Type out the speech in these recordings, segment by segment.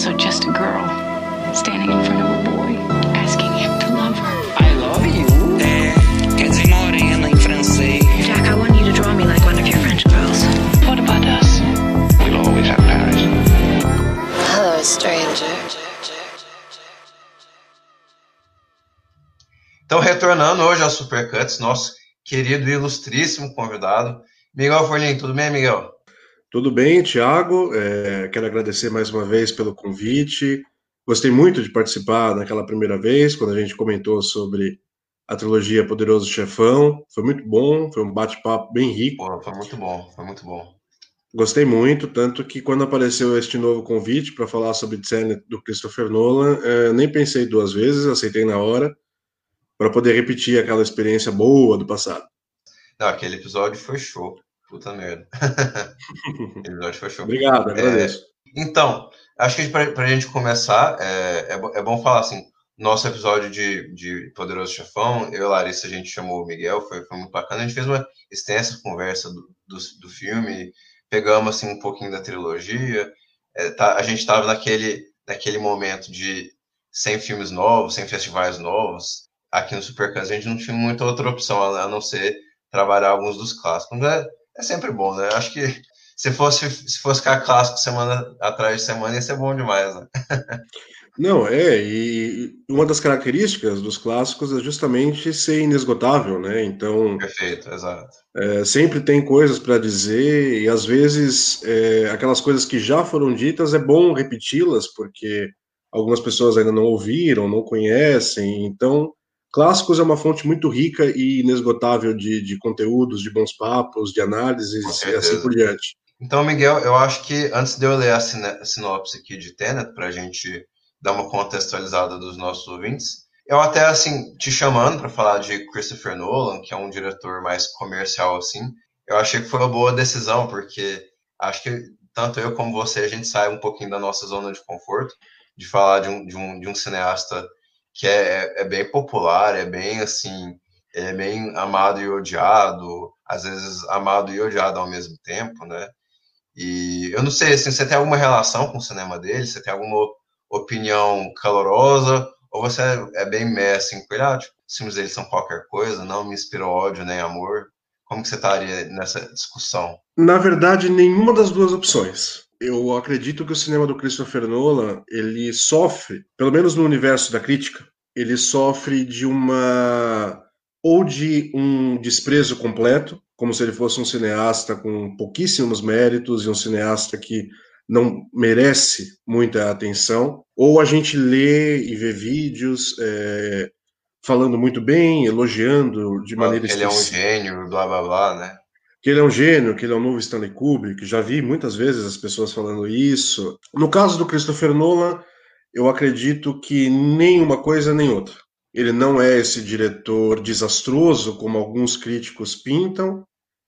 also just a girl standing in front of a boy asking him to love her. I love you. É, quer dizer morena em francês. Jack, I want you to draw me like one of your French girls. What about us? We'll always have Paris. Hello, stranger. Então, retornando hoje ao Supercuts, nosso querido e ilustríssimo convidado, Miguel Forlim. Tudo bem, Miguel? Tudo bem, Thiago. É, quero agradecer mais uma vez pelo convite. Gostei muito de participar naquela primeira vez, quando a gente comentou sobre a trilogia Poderoso Chefão. Foi muito bom, foi um bate-papo bem rico. Pô, foi muito bom, foi muito bom. Gostei muito, tanto que quando apareceu este novo convite para falar sobre Tenet do Christopher Nolan, é, nem pensei duas vezes, aceitei na hora, para poder repetir aquela experiência boa do passado. Não, aquele episódio foi show. Puta merda. episódio show. Obrigado, agradeço. Então, acho que para a gente começar, é, é, é bom falar assim, nosso episódio de, de Poderoso Chefão, eu e Larissa, a gente chamou o Miguel, foi, foi muito bacana, a gente fez uma extensa conversa do, do, do filme, pegamos assim um pouquinho da trilogia, é, tá- a gente estava naquele, naquele momento de sem filmes novos, sem festivais novos, aqui no Supercans a gente não tinha muita outra opção a, a não ser trabalhar alguns dos clássicos, é, é sempre bom, né? Acho que se fosse, se fosse ficar clássico semana atrás de semana, ia ser bom demais, né? Não, é, e uma das características dos clássicos é justamente ser inesgotável, né? Então, Perfeito, exato. é, sempre tem coisas para dizer, e às vezes é, aquelas coisas que já foram ditas é bom repeti-las, porque algumas pessoas ainda não ouviram, não conhecem. Então, clássicos é uma fonte muito rica e inesgotável de, de conteúdos, de bons papos, de análises e assim por diante. Então, Miguel, eu acho que antes de eu ler a sinopse aqui de Tenet, para a gente dar uma contextualizada dos nossos ouvintes, eu até, assim, te chamando para falar de Christopher Nolan, que é um diretor mais comercial, assim, eu achei que foi uma boa decisão, porque acho que tanto eu como você, a gente sai um pouquinho da nossa zona de conforto, de falar de um, de um, de um cineasta que é, é, bem popular, é bem, assim, é bem amado e odiado, às vezes amado e odiado ao mesmo tempo, né? E eu não sei, assim, você tem alguma relação com o cinema dele? Você tem alguma opinião calorosa? Ou você é bem meh, assim, com ele? Ah, tipo, os filmes dele são qualquer coisa, não me inspirou ódio nem amor. Como que você estaria nessa discussão? Na verdade, nenhuma das duas opções. Eu acredito que o cinema do Christopher Nolan, ele sofre, pelo menos no universo da crítica, ele sofre de uma ou de um desprezo completo, como se ele fosse um cineasta com pouquíssimos méritos e um cineasta que não merece muita atenção, ou a gente lê e vê vídeos é, falando muito bem, elogiando de maneira ele é um específica gênio, blá blá blá, né? Que ele é um gênio, que ele é um novo Stanley Kubrick. Já vi muitas vezes as pessoas falando isso. No caso do Christopher Nolan, eu acredito que nem uma coisa nem outra. Ele não é esse diretor desastroso como alguns críticos pintam,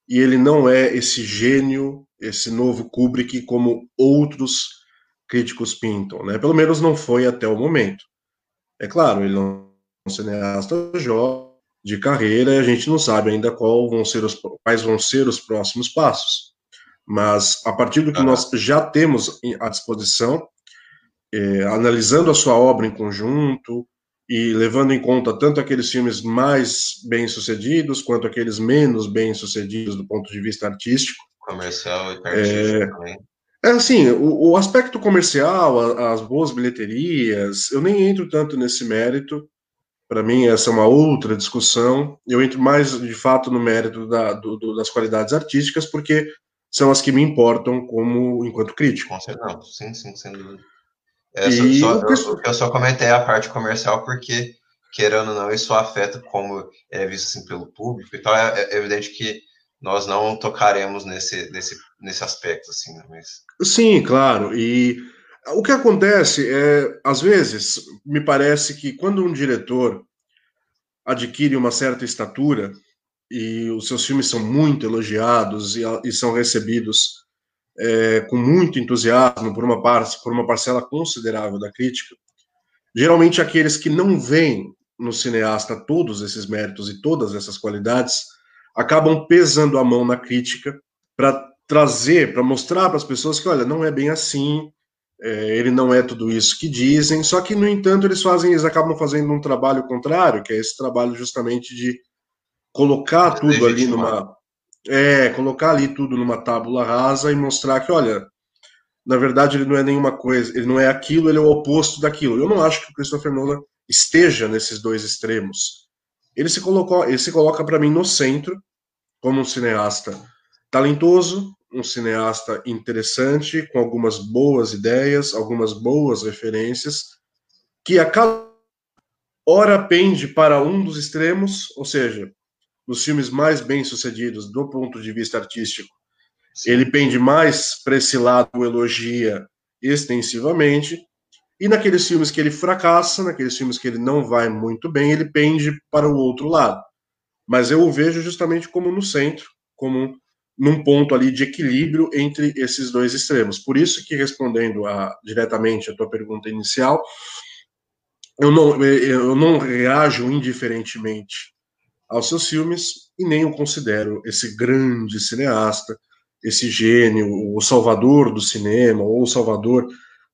e ele não é esse gênio, esse novo Kubrick como outros críticos pintam, né? Pelo menos não foi até o momento. É claro, ele não é um cineasta jovem de carreira, a gente não sabe ainda qual vão ser os, quais vão ser os próximos passos. Mas a partir do que Ah. nós já temos em- à disposição, eh, analisando a sua obra em conjunto e levando em conta tanto aqueles filmes mais bem-sucedidos quanto aqueles menos bem-sucedidos do ponto de vista artístico, Comercial e artístico também. é assim, o, o aspecto comercial, a- as boas bilheterias, eu nem entro tanto nesse mérito. Para mim, essa é uma outra discussão. Eu entro mais, de fato, no mérito da- do- do- das qualidades artísticas, porque são as que me importam como enquanto crítico. Com certeza, não, sim, sim, sem dúvida. É, E só- só- eu, eu só comentei a parte comercial porque, querendo ou não, isso afeta como é visto assim, pelo público. Então é, é evidente que nós não tocaremos nesse, nesse, nesse aspecto, assim, né? Mas, Sim, claro. E o que acontece é, às vezes, me parece que quando um diretor adquire uma certa estatura e os seus filmes são muito elogiados e, e são recebidos é, com muito entusiasmo por uma parte, por uma parcela considerável da crítica, geralmente aqueles que não veem no cineasta todos esses méritos e todas essas qualidades acabam pesando a mão na crítica para trazer, para mostrar para as pessoas que, olha, não é bem assim, é, ele não é tudo isso que dizem, só que, no entanto, eles fazem, eles acabam fazendo um trabalho contrário, que é esse trabalho justamente de colocar tudo ali numa. É, colocar ali tudo numa tábula rasa e mostrar que, olha, na verdade ele não é nenhuma coisa, ele não é aquilo, ele é o oposto daquilo. Eu não acho que o Christopher Nolan esteja nesses dois extremos. Ele se colocou, ele se coloca para mim no centro como um cineasta talentoso, um cineasta interessante, com algumas boas ideias, algumas boas referências, que a cada hora pende para um dos extremos, ou seja, nos filmes mais bem-sucedidos do ponto de vista artístico, ele pende mais para esse lado, elogia extensivamente, e naqueles filmes que ele fracassa, naqueles filmes que ele não vai muito bem, ele pende para o outro lado. Mas eu o vejo justamente como no centro, como num ponto ali de equilíbrio entre esses dois extremos. Por isso que, respondendo a, diretamente a tua pergunta inicial, eu não, eu não reajo indiferentemente aos seus filmes e nem o considero esse grande cineasta, esse gênio, o salvador do cinema, ou o salvador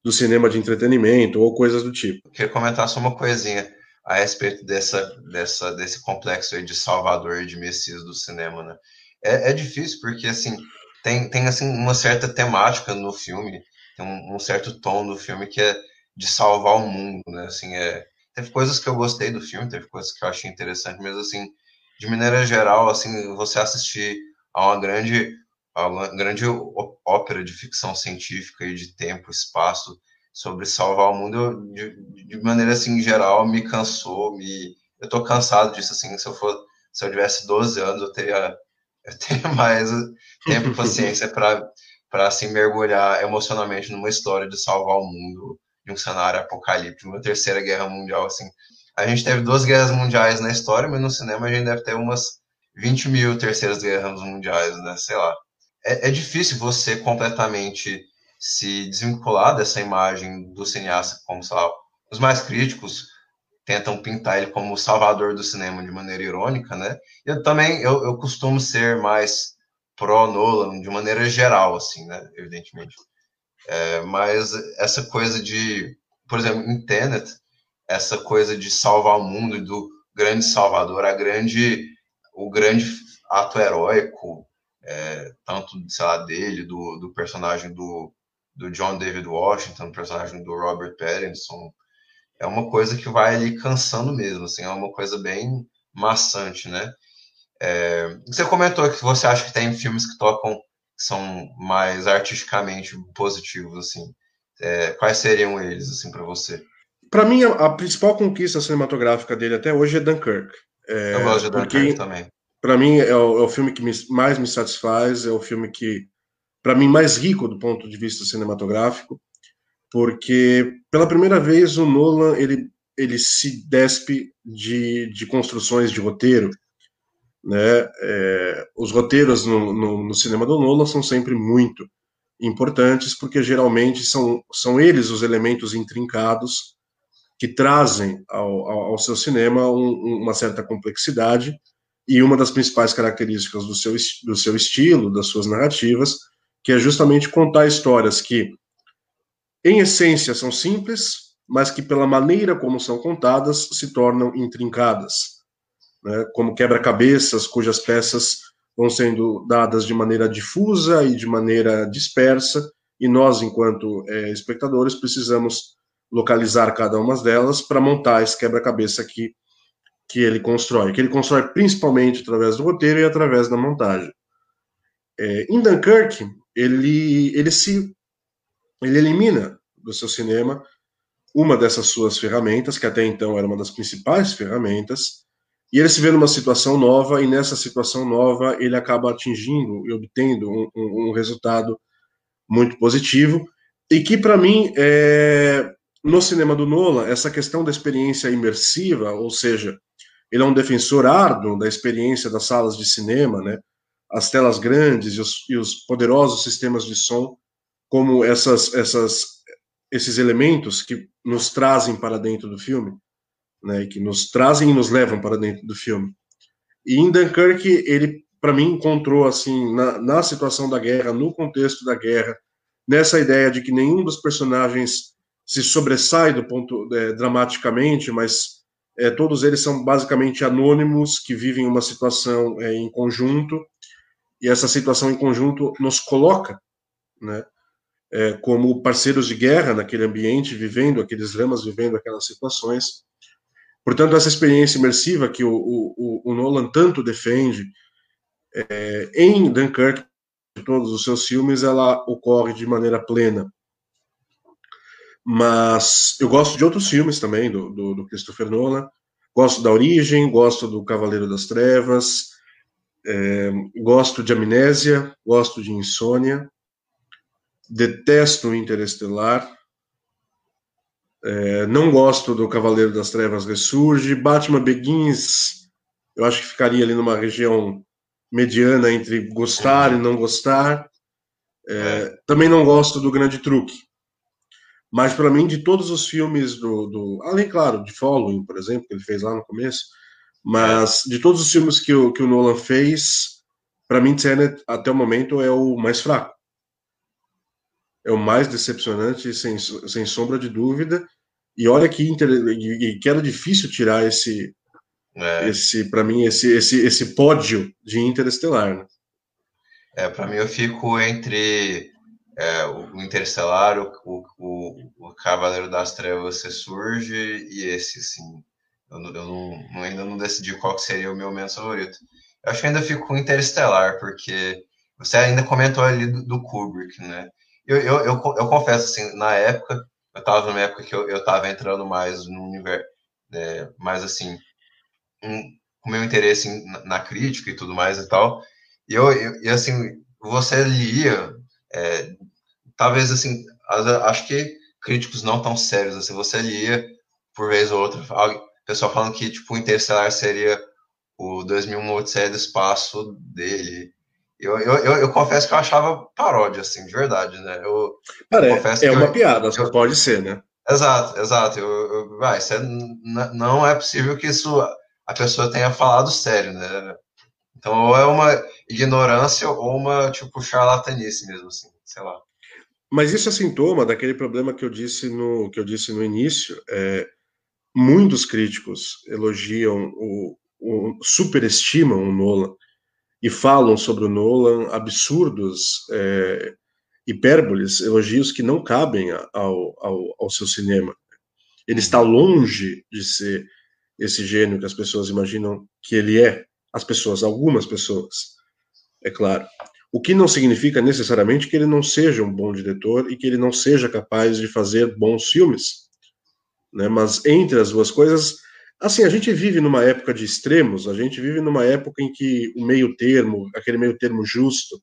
do cinema de entretenimento, ou coisas do tipo. Queria comentar só uma coisinha a respeito dessa, dessa, desse complexo aí de salvador e de messias do cinema, né? É, é difícil porque assim tem, tem assim uma certa temática no filme, tem um, um, certo tom do filme que é de salvar o mundo, né? Assim, é, teve coisas que eu gostei do filme, teve coisas que eu achei interessante, mas assim, de maneira geral, assim, você assistir a uma grande a uma grande ópera de ficção científica e de tempo, espaço sobre salvar o mundo, de, de maneira assim geral, me cansou, me eu tô cansado disso assim, se eu for se eu tivesse 12 anos, eu teria tenho mais tempo e paciência para para assim mergulhar emocionalmente numa história de salvar o mundo de um cenário apocalíptico, uma terceira guerra mundial assim. A gente teve duas guerras mundiais na história, mas no cinema a gente deve ter umas 20 mil terceiras guerras mundiais, né? Sei lá. É, é difícil você completamente se desvincular dessa imagem do cineasta como, sei lá, os mais críticos tentam pintar ele como o salvador do cinema de maneira irônica, né? Eu também, eu, eu costumo ser mais pró-Nolan de maneira geral, assim, né? Evidentemente. É, mas essa coisa de, por exemplo, em Tenet, essa coisa de salvar o mundo do grande salvador, a grande, o grande ato heróico, é, tanto, sei lá, dele, do, do personagem do, do John David Washington, personagem do Robert Pattinson, é uma coisa que vai ali cansando mesmo, assim, é uma coisa bem maçante, né? É, você comentou que você acha que tem filmes que tocam que são mais artisticamente positivos, assim. É, quais seriam eles, assim, para você? Para mim, a, principal conquista cinematográfica dele até hoje é Dunkirk. É, Eu gosto de Dunkirk também. Para mim, é o, é o, filme que me, mais me satisfaz, é o filme que, para mim, mais rico do ponto de vista cinematográfico porque pela primeira vez o Nolan ele, ele se despe de, de construções de roteiro. Né? É, os roteiros no, no, no, cinema do Nolan são sempre muito importantes, porque geralmente são, são eles os elementos intrincados que trazem ao, ao, ao seu cinema um, uma certa complexidade e uma das principais características do seu, do seu estilo, das suas narrativas, que é justamente contar histórias que em essência são simples, mas que pela maneira como são contadas se tornam intrincadas, né? como quebra-cabeças cujas peças vão sendo dadas de maneira difusa e de maneira dispersa, e nós, enquanto é, espectadores, precisamos localizar cada uma delas para montar esse quebra-cabeça que, que ele constrói, que ele constrói principalmente através do roteiro e através da montagem. É, em Dunkirk, ele, ele se ele elimina do seu cinema uma dessas suas ferramentas, que até então era uma das principais ferramentas, e ele se vê numa situação nova, e nessa situação nova ele acaba atingindo e obtendo um, um, um resultado muito positivo, e que para mim, é, no cinema do Nolan, essa questão da experiência imersiva, ou seja, ele é um defensor árduo da experiência das salas de cinema, né? as telas grandes e os, e os poderosos sistemas de som como essas, essas, esses elementos que nos trazem para dentro do filme, né, que nos trazem e nos levam para dentro do filme. E em Dunkirk, ele, para mim, encontrou, assim, na, na situação da guerra, no contexto da guerra, nessa ideia de que nenhum dos personagens se sobressai do ponto é, dramaticamente, mas é, todos eles são basicamente anônimos que vivem uma situação é, em conjunto e essa situação em conjunto nos coloca, né, é, como parceiros de guerra naquele ambiente, vivendo aqueles dramas, vivendo aquelas situações. Portanto, essa experiência imersiva que o, o, o Nolan tanto defende é, em Dunkirk, todos os seus filmes, ela ocorre de maneira plena. Mas eu gosto de outros filmes também, do, do, do Christopher Nolan. Gosto da Origem, gosto do Cavaleiro das Trevas, é, gosto de Amnésia, gosto de Insônia, detesto Interestelar, é, não gosto do Cavaleiro das Trevas Ressurge, Batman Begins, eu acho que ficaria ali numa região mediana entre gostar e não gostar. É, é. Também não gosto do Grande Truque. Mas, para mim, de todos os filmes do, do. Além, claro, de Following, por exemplo, que ele fez lá no começo, mas de todos os filmes que o, que o Nolan fez, para mim, Tenet, até o momento, é o mais fraco. É o mais decepcionante, sem, sem sombra de dúvida. E olha que, inter... que era difícil tirar esse, é. esse para mim, esse, esse, esse pódio de Interestelar. Né? É, para mim eu fico entre é, o Interestelar, o, o, o, Cavaleiro das Trevas surge e esse, sim. Eu, eu não, ainda não decidi qual seria o meu momento favorito. Eu acho que ainda fico com Interestelar, porque você ainda comentou ali do, do Kubrick, né? Eu, eu, eu, eu, confesso, assim, na época, eu estava numa época que eu, eu tava entrando mais no universo, né, mais assim, um, com meu interesse em, na crítica e tudo mais e tal. E eu, eu e assim, você lia, é, talvez assim, acho que críticos não tão sérios assim, você lia por vez ou outra, pessoal falando que tipo o Interstellar seria o 2001 Odisseia do Espaço dele. Eu, eu, eu, eu, confesso que eu achava paródia, assim, de verdade, né? Eu, Cara, confesso é, é uma piada, só pode ser, né? Exato, exato. Eu, vai, isso é, não é possível que isso a pessoa tenha falado sério, né? Então, ou é uma ignorância ou uma, tipo, charlatanice mesmo, assim, sei lá. Mas isso é sintoma daquele problema que eu disse no, que eu disse no início. É, muitos críticos elogiam, o, o, superestimam o Nolan e falam sobre o Nolan absurdos, é, hipérboles, elogios que não cabem ao, ao, ao seu cinema. Ele está longe de ser esse gênio que as pessoas imaginam que ele é, as pessoas, algumas pessoas, é claro. O que não significa necessariamente que ele não seja um bom diretor e que ele não seja capaz de fazer bons filmes. Né? Mas entre as duas coisas, assim, a gente vive numa época de extremos, a gente vive numa época em que o meio termo, aquele meio termo justo,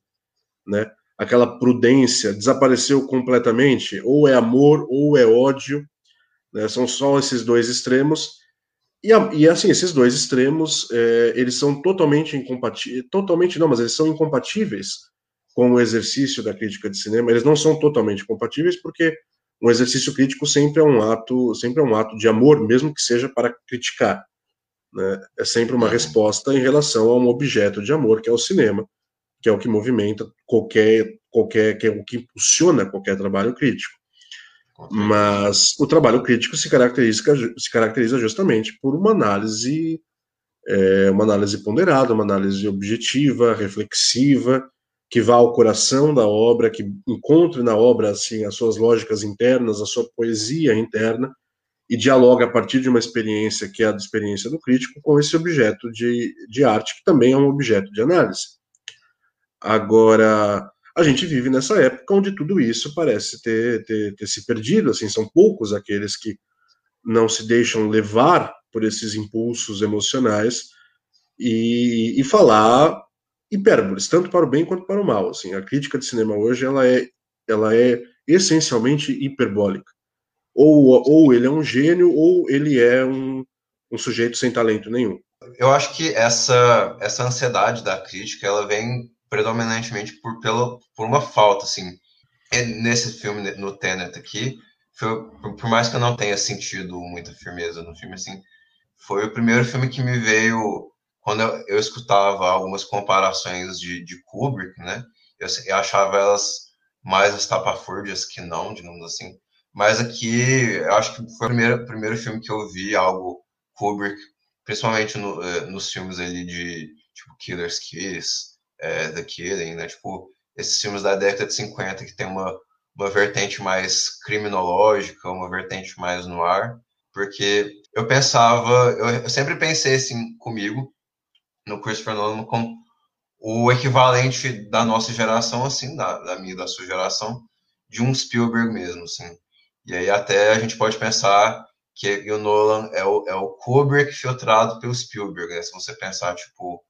né? aquela prudência desapareceu completamente, ou é amor ou é ódio, né? são só esses dois extremos, e, e, assim, esses dois extremos, é, eles são totalmente incompatíveis, totalmente não, mas eles são incompatíveis com o exercício da crítica de cinema. Eles não são totalmente compatíveis porque um exercício crítico sempre é um ato, sempre é um ato de amor, mesmo que seja para criticar. Né? É sempre uma resposta em relação a um objeto de amor, que é o cinema, que é o que movimenta qualquer, qualquer, que é o que impulsiona qualquer trabalho crítico. Mas o trabalho crítico se caracteriza, se caracteriza justamente por uma análise, é, uma análise ponderada, uma análise objetiva, reflexiva, que vá ao coração da obra, que encontre na obra assim as suas lógicas internas, a sua poesia interna e dialoga a partir de uma experiência que é a experiência do crítico com esse objeto de, de arte que também é um objeto de análise. Agora, a gente vive nessa época onde tudo isso parece ter, ter, ter se perdido, assim, são poucos aqueles que não se deixam levar por esses impulsos emocionais e, e falar hipérboles, tanto para o bem quanto para o mal. Assim, a crítica de cinema hoje ela é, ela é essencialmente hiperbólica. Ou, ou ele é um gênio, ou ele é um, um sujeito sem talento nenhum. Eu acho que essa, essa ansiedade da crítica ela vem predominantemente por, pela, por uma falta, assim. Nesse filme, no Tenet aqui, foi, por mais que eu não tenha sentido muita firmeza no filme, assim, foi o primeiro filme que me veio quando eu, eu escutava algumas comparações de, de Kubrick, né? Eu, eu achava elas mais estapafúrdias que não, digamos assim. Mas aqui, eu acho que foi o primeiro, primeiro filme que eu vi algo Kubrick, principalmente no, eh, nos filmes ali de, tipo, Killer's Kiss, é, The Killing, né? Tipo, esses filmes da década de 50 que tem uma, uma vertente mais criminológica, uma vertente mais no ar, porque eu pensava, eu, eu sempre pensei assim comigo, no Christopher Nolan, como o equivalente da nossa geração, assim, da, da minha da sua geração, de um Spielberg mesmo, assim. E aí até a gente pode pensar que o Nolan é o, é o Kubrick filtrado pelo Spielberg, né? Se você pensar, tipo,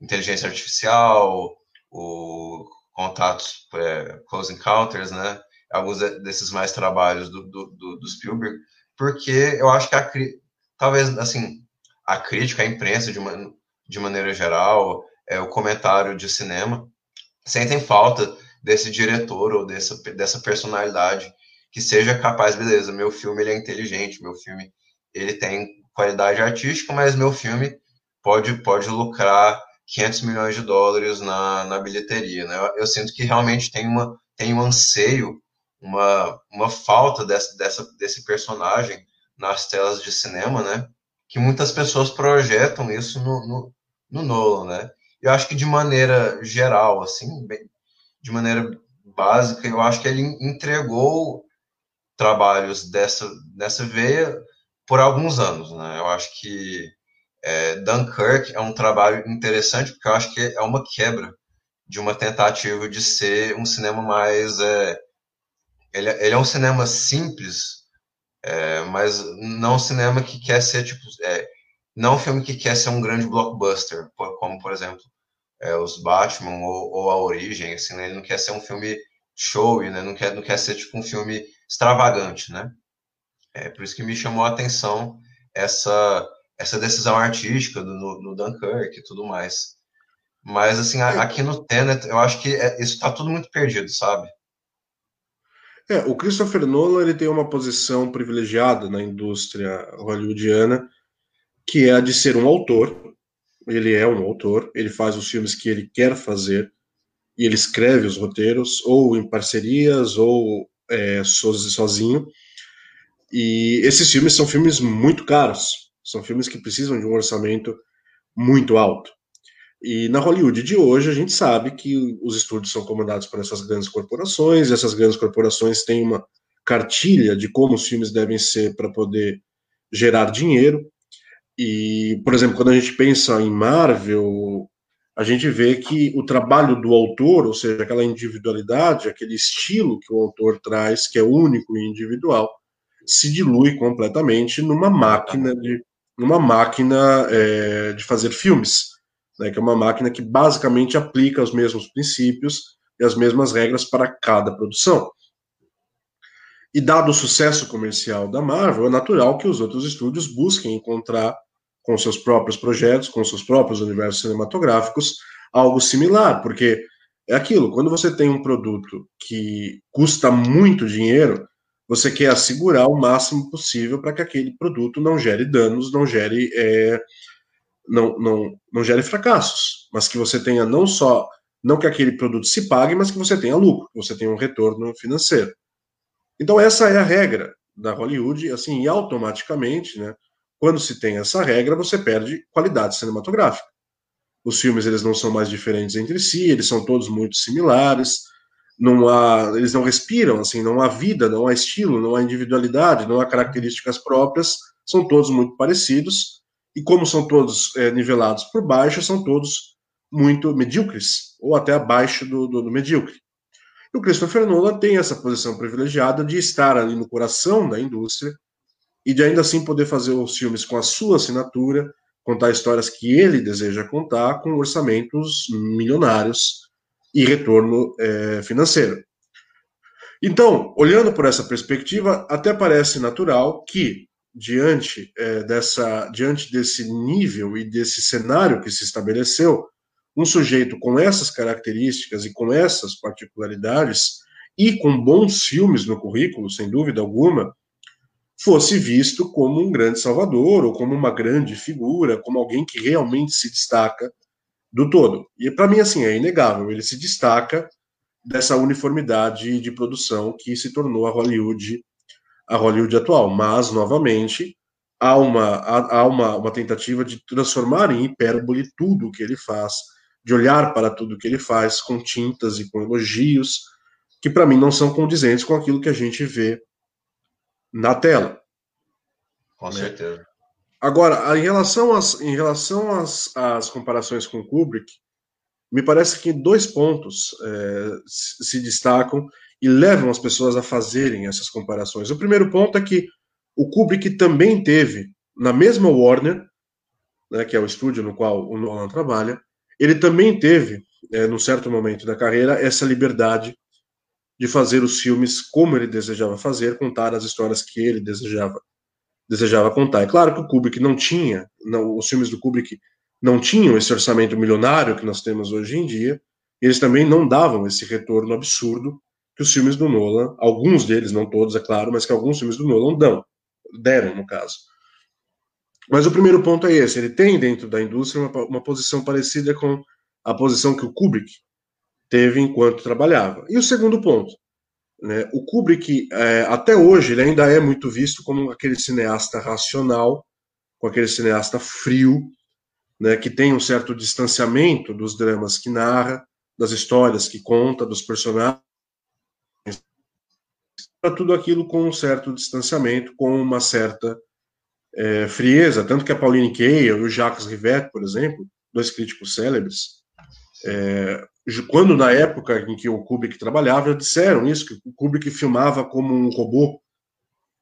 inteligência artificial, o contatos, é, Close Encounters, né? Alguns desses mais trabalhos do, do, do, Spielberg, porque eu acho que a, talvez, assim, a crítica, a imprensa, de, uma, de maneira geral, é, o comentário de cinema, sentem falta desse diretor ou dessa, dessa personalidade que seja capaz, beleza, meu filme ele é inteligente, meu filme ele tem qualidade artística, mas meu filme pode, pode lucrar 500 milhões de dólares na, na bilheteria, né? Eu, eu sinto que realmente tem, uma, tem um anseio, uma, uma falta dessa, dessa, desse personagem nas telas de cinema, né? Que muitas pessoas projetam isso no, no, no Nolan, né? Eu acho que de maneira geral, assim, bem, de maneira básica, eu acho que ele entregou trabalhos dessa, dessa veia por alguns anos, né? Eu acho que é, Dunkirk é um trabalho interessante porque eu acho que é uma quebra de uma tentativa de ser um cinema mais é, ele, ele, é um cinema simples, é, mas não um cinema que quer ser tipo é, não um filme que quer ser um grande blockbuster, como por exemplo é, os Batman ou, ou, a Origem, assim, né? ele não quer ser um filme show, né? não quer não quer ser tipo um filme extravagante, né? É por isso que me chamou a atenção essa essa decisão artística do, no, no Dunkirk e tudo mais. Mas, assim, a, aqui no Tenet, eu acho que é, isso está tudo muito perdido, sabe? É, o Christopher Nolan ele tem uma posição privilegiada na indústria hollywoodiana, que é a de ser um autor. Ele é um autor, ele faz os filmes que ele quer fazer, e ele escreve os roteiros, ou em parcerias, ou é, sozinho. E esses filmes são filmes muito caros. São filmes que precisam de um orçamento muito alto. E na Hollywood de hoje, a gente sabe que os estúdios são comandados por essas grandes corporações, e essas grandes corporações têm uma cartilha de como os filmes devem ser para poder gerar dinheiro. E, por exemplo, quando a gente pensa em Marvel, a gente vê que o trabalho do autor, ou seja, aquela individualidade, aquele estilo que o autor traz, que é único e individual, se dilui completamente numa máquina de numa máquina é, de fazer filmes, né, que é uma máquina que basicamente aplica os mesmos princípios e as mesmas regras para cada produção. E dado o sucesso comercial da Marvel, é natural que os outros estúdios busquem encontrar com seus próprios projetos, com seus próprios universos cinematográficos, algo similar, porque é aquilo, quando você tem um produto que custa muito dinheiro, você quer assegurar o máximo possível para que aquele produto não gere danos, não gere, é, não, não, não gere fracassos, mas que você tenha não só, não que aquele produto se pague, mas que você tenha lucro, que você tenha um retorno financeiro. Então essa é a regra da Hollywood, assim, e automaticamente, né, quando se tem essa regra, você perde qualidade cinematográfica. Os filmes eles não são mais diferentes entre si, eles são todos muito similares, não há, eles não respiram, assim, não há vida, não há estilo, não há individualidade, não há características próprias, são todos muito parecidos, e como são todos é, nivelados por baixo, são todos muito medíocres, ou até abaixo do, do, do medíocre. E o Christopher Nolan tem essa posição privilegiada de estar ali no coração da indústria e de ainda assim poder fazer os filmes com a sua assinatura, contar histórias que ele deseja contar, com orçamentos milionários, e retorno é, financeiro. Então, olhando por essa perspectiva, até parece natural que, diante, é, dessa, diante desse nível e desse cenário que se estabeleceu, um sujeito com essas características e com essas particularidades, e com bons filmes no currículo, sem dúvida alguma, fosse visto como um grande salvador ou como uma grande figura, como alguém que realmente se destaca do todo. E para mim, assim, é inegável. Ele se destaca dessa uniformidade de produção que se tornou a Hollywood, a Hollywood atual. Mas, novamente, há uma, há, uma, uma tentativa de transformar em hipérbole tudo o que ele faz, de olhar para tudo o que ele faz com tintas e com elogios, que para mim não são condizentes com aquilo que a gente vê na tela. Com né? certeza. Agora, em relação às, em relação às, às comparações com Kubrick, me parece que dois pontos é, se destacam e levam as pessoas a fazerem essas comparações. O primeiro ponto é que o Kubrick também teve, na mesma Warner, né, que é o estúdio no qual o Nolan trabalha, ele também teve, é, num certo momento da carreira, essa liberdade de fazer os filmes como ele desejava fazer, contar as histórias que ele desejava desejava contar. É claro que o Kubrick não tinha, não, os filmes do Kubrick não tinham esse orçamento milionário que nós temos hoje em dia, eles também não davam esse retorno absurdo que os filmes do Nolan, alguns deles, não todos, é claro, mas que alguns filmes do Nolan dão, deram, no caso. Mas o primeiro ponto é esse: ele tem dentro da indústria uma, uma posição parecida com a posição que o Kubrick teve enquanto trabalhava. E o segundo ponto: né, o Kubrick, é, até hoje, ele ainda é muito visto como aquele cineasta racional, com aquele cineasta frio, né, que tem um certo distanciamento dos dramas que narra, das histórias que conta, dos personagens para tudo aquilo com um certo distanciamento, com uma certa é, frieza, tanto que a Pauline Kael e o Jacques Rivette, por exemplo, dois críticos célebres, é, quando na época em que o Kubrick trabalhava, disseram isso, que o Kubrick filmava como um robô,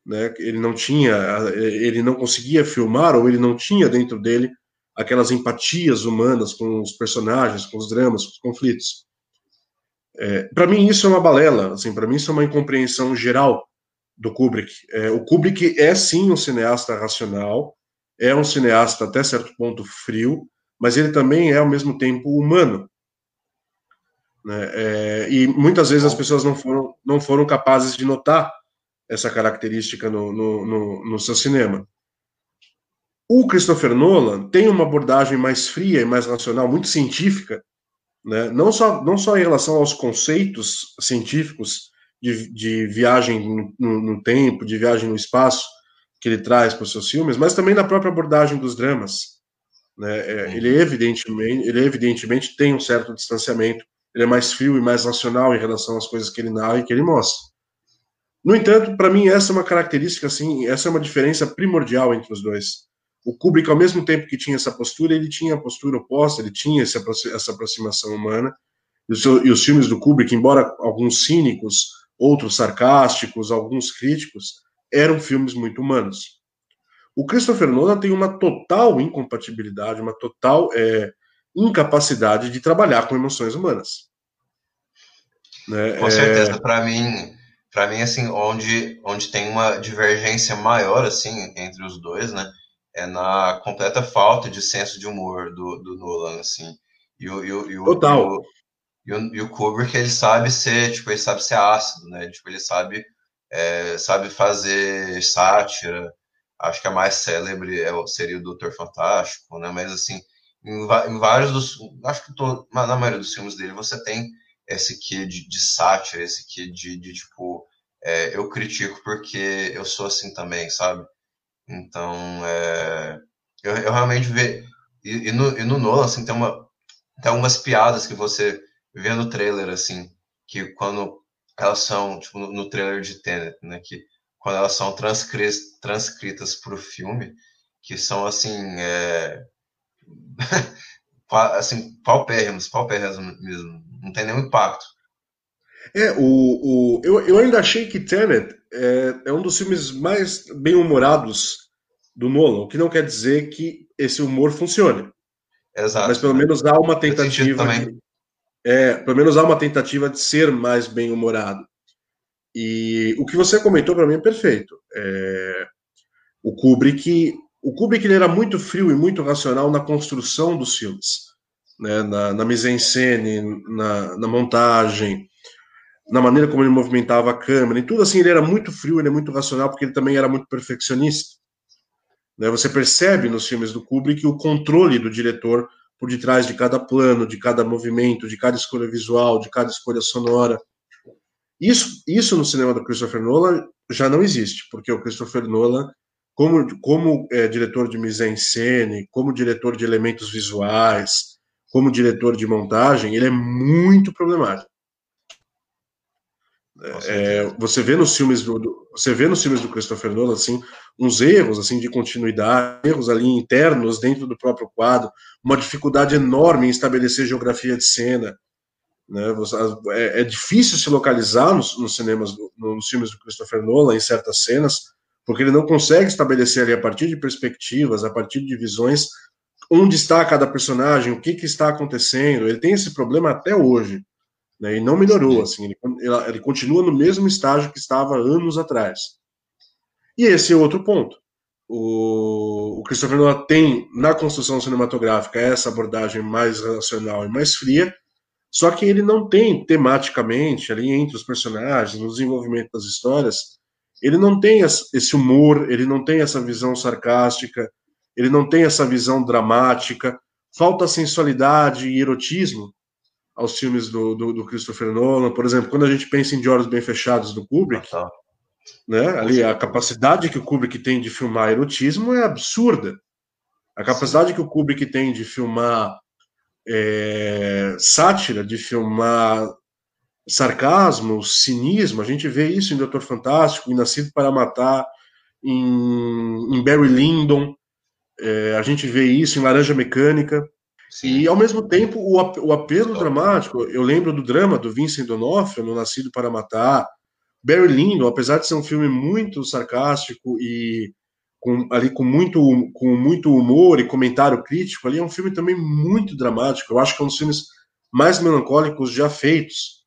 né? Ele não tinha, ele não conseguia filmar ou ele não tinha dentro dele aquelas empatias humanas com os personagens, com os dramas, com os conflitos. É, para mim isso é uma balela, assim, para mim isso é uma incompreensão geral do Kubrick. É, o Kubrick é sim um cineasta racional, é um cineasta até certo ponto frio, mas ele também é ao mesmo tempo humano. Né? É, e muitas vezes as pessoas não foram, não foram capazes de notar essa característica no, no, no, no seu cinema. O Christopher Nolan tem uma abordagem mais fria e mais racional, muito científica, né? não, só, não só em relação aos conceitos científicos de, de viagem no, no, tempo, de viagem no espaço, que ele traz para os seus filmes, mas também na própria abordagem dos dramas. Né? É, ele, evidentemente, ele evidentemente tem um certo distanciamento, ele é mais frio e mais racional em relação às coisas que ele narra e que ele mostra. No entanto, para mim, essa é uma característica, assim, essa é uma diferença primordial entre os dois. O Kubrick, ao mesmo tempo que tinha essa postura, ele tinha a postura oposta, ele tinha essa, essa aproximação humana. E, seu, e os filmes do Kubrick, embora alguns cínicos, outros sarcásticos, alguns críticos, eram filmes muito humanos. O Christopher Nolan tem uma total incompatibilidade, uma total é, incapacidade de trabalhar com emoções humanas. Né? Com certeza, é... para mim, para mim assim, onde onde tem uma divergência maior assim entre os dois, né, é na completa falta de senso de humor do, do Nolan, assim. E o, e o, e o, Total. E o, e o, Kubrick, ele sabe ser, tipo, ele sabe ser ácido, né? Tipo, ele sabe, é, sabe fazer sátira. Acho que a mais célebre é, seria o Doutor Fantástico, né? Mas, assim, em, em vários dos... Acho que tô, na maioria dos filmes dele você tem esse quê de, de sátira, esse quê de, de tipo... É, eu critico porque eu sou assim também, sabe? Então, é, eu, eu, realmente vejo. E, e, no, e no Nolan, assim, tem, uma, tem algumas piadas que você vê no trailer, assim, que quando elas são, tipo, no, no trailer de Tenet, né, que quando elas são transcri transcritas para o filme, que são, assim, é, assim, paupérrimos, paupérrimos mesmo, não tem nenhum impacto. É, o, o, eu, eu ainda achei que Tenet é, é um dos filmes mais bem-humorados do Nolan, o que não quer dizer que esse humor funcione. Exato. Mas pelo menos há uma tentativa. De, é, pelo menos há uma tentativa de ser mais bem-humorado. E o que você comentou para mim é perfeito. É, o Kubrick, o Kubrick ele era muito frio e muito racional na construção dos filmes, né, na, na mise-en-scène, na, na montagem, na maneira como ele movimentava a câmera, e tudo assim, ele era muito frio, ele é muito racional, porque ele também era muito perfeccionista. Né? Você percebe nos filmes do Kubrick o controle do diretor por detrás de cada plano, de cada movimento, de cada escolha visual, de cada escolha sonora. Isso, isso no cinema do Christopher Nolan já não existe, porque o Christopher Nolan, como, como é, diretor de mise-en-scène, como diretor de elementos visuais, como diretor de montagem, ele é muito problemático. É, você vê nos filmes do, do, você vê nos filmes do Christopher Nolan assim uns erros assim de continuidade, erros ali internos dentro do próprio quadro, uma dificuldade enorme em estabelecer geografia de cena. Né? Você, é, é, difícil se localizar nos, nos cinemas, nos filmes do Christopher Nolan em certas cenas, porque ele não consegue estabelecer ali a partir de perspectivas, a partir de visões, onde está cada personagem, o que, que está acontecendo. Ele tem esse problema até hoje. Né, e não melhorou, assim, ele, ele, continua no mesmo estágio que estava anos atrás. E esse é outro ponto. O, o Christopher Nolan tem, na construção cinematográfica, essa abordagem mais racional e mais fria, só que ele não tem, tematicamente, ali entre os personagens, no desenvolvimento das histórias, ele não tem esse humor, ele não tem essa visão sarcástica, ele não tem essa visão dramática, falta sensualidade e erotismo aos filmes do, do, do Christopher Nolan. Por exemplo, quando a gente pensa em De Olhos Bem Fechados do Kubrick, ah, tá. né, ali a capacidade que o Kubrick tem de filmar erotismo é absurda. A capacidade Sim. que o Kubrick tem de filmar é, sátira, de filmar sarcasmo, cinismo, a gente vê isso em Doutor Fantástico, em Nascido para Matar, em, em Barry Lyndon, é, a gente vê isso em Laranja Mecânica, Sim. e ao mesmo tempo o, o apelo dramático, eu lembro do drama do Vincent D'Onofrio, no Nascido para Matar, Barry Lyndon, apesar de ser um filme muito sarcástico e com, ali com muito, com muito humor e comentário crítico, ali é um filme também muito dramático. Eu acho que é um dos filmes mais melancólicos já feitos.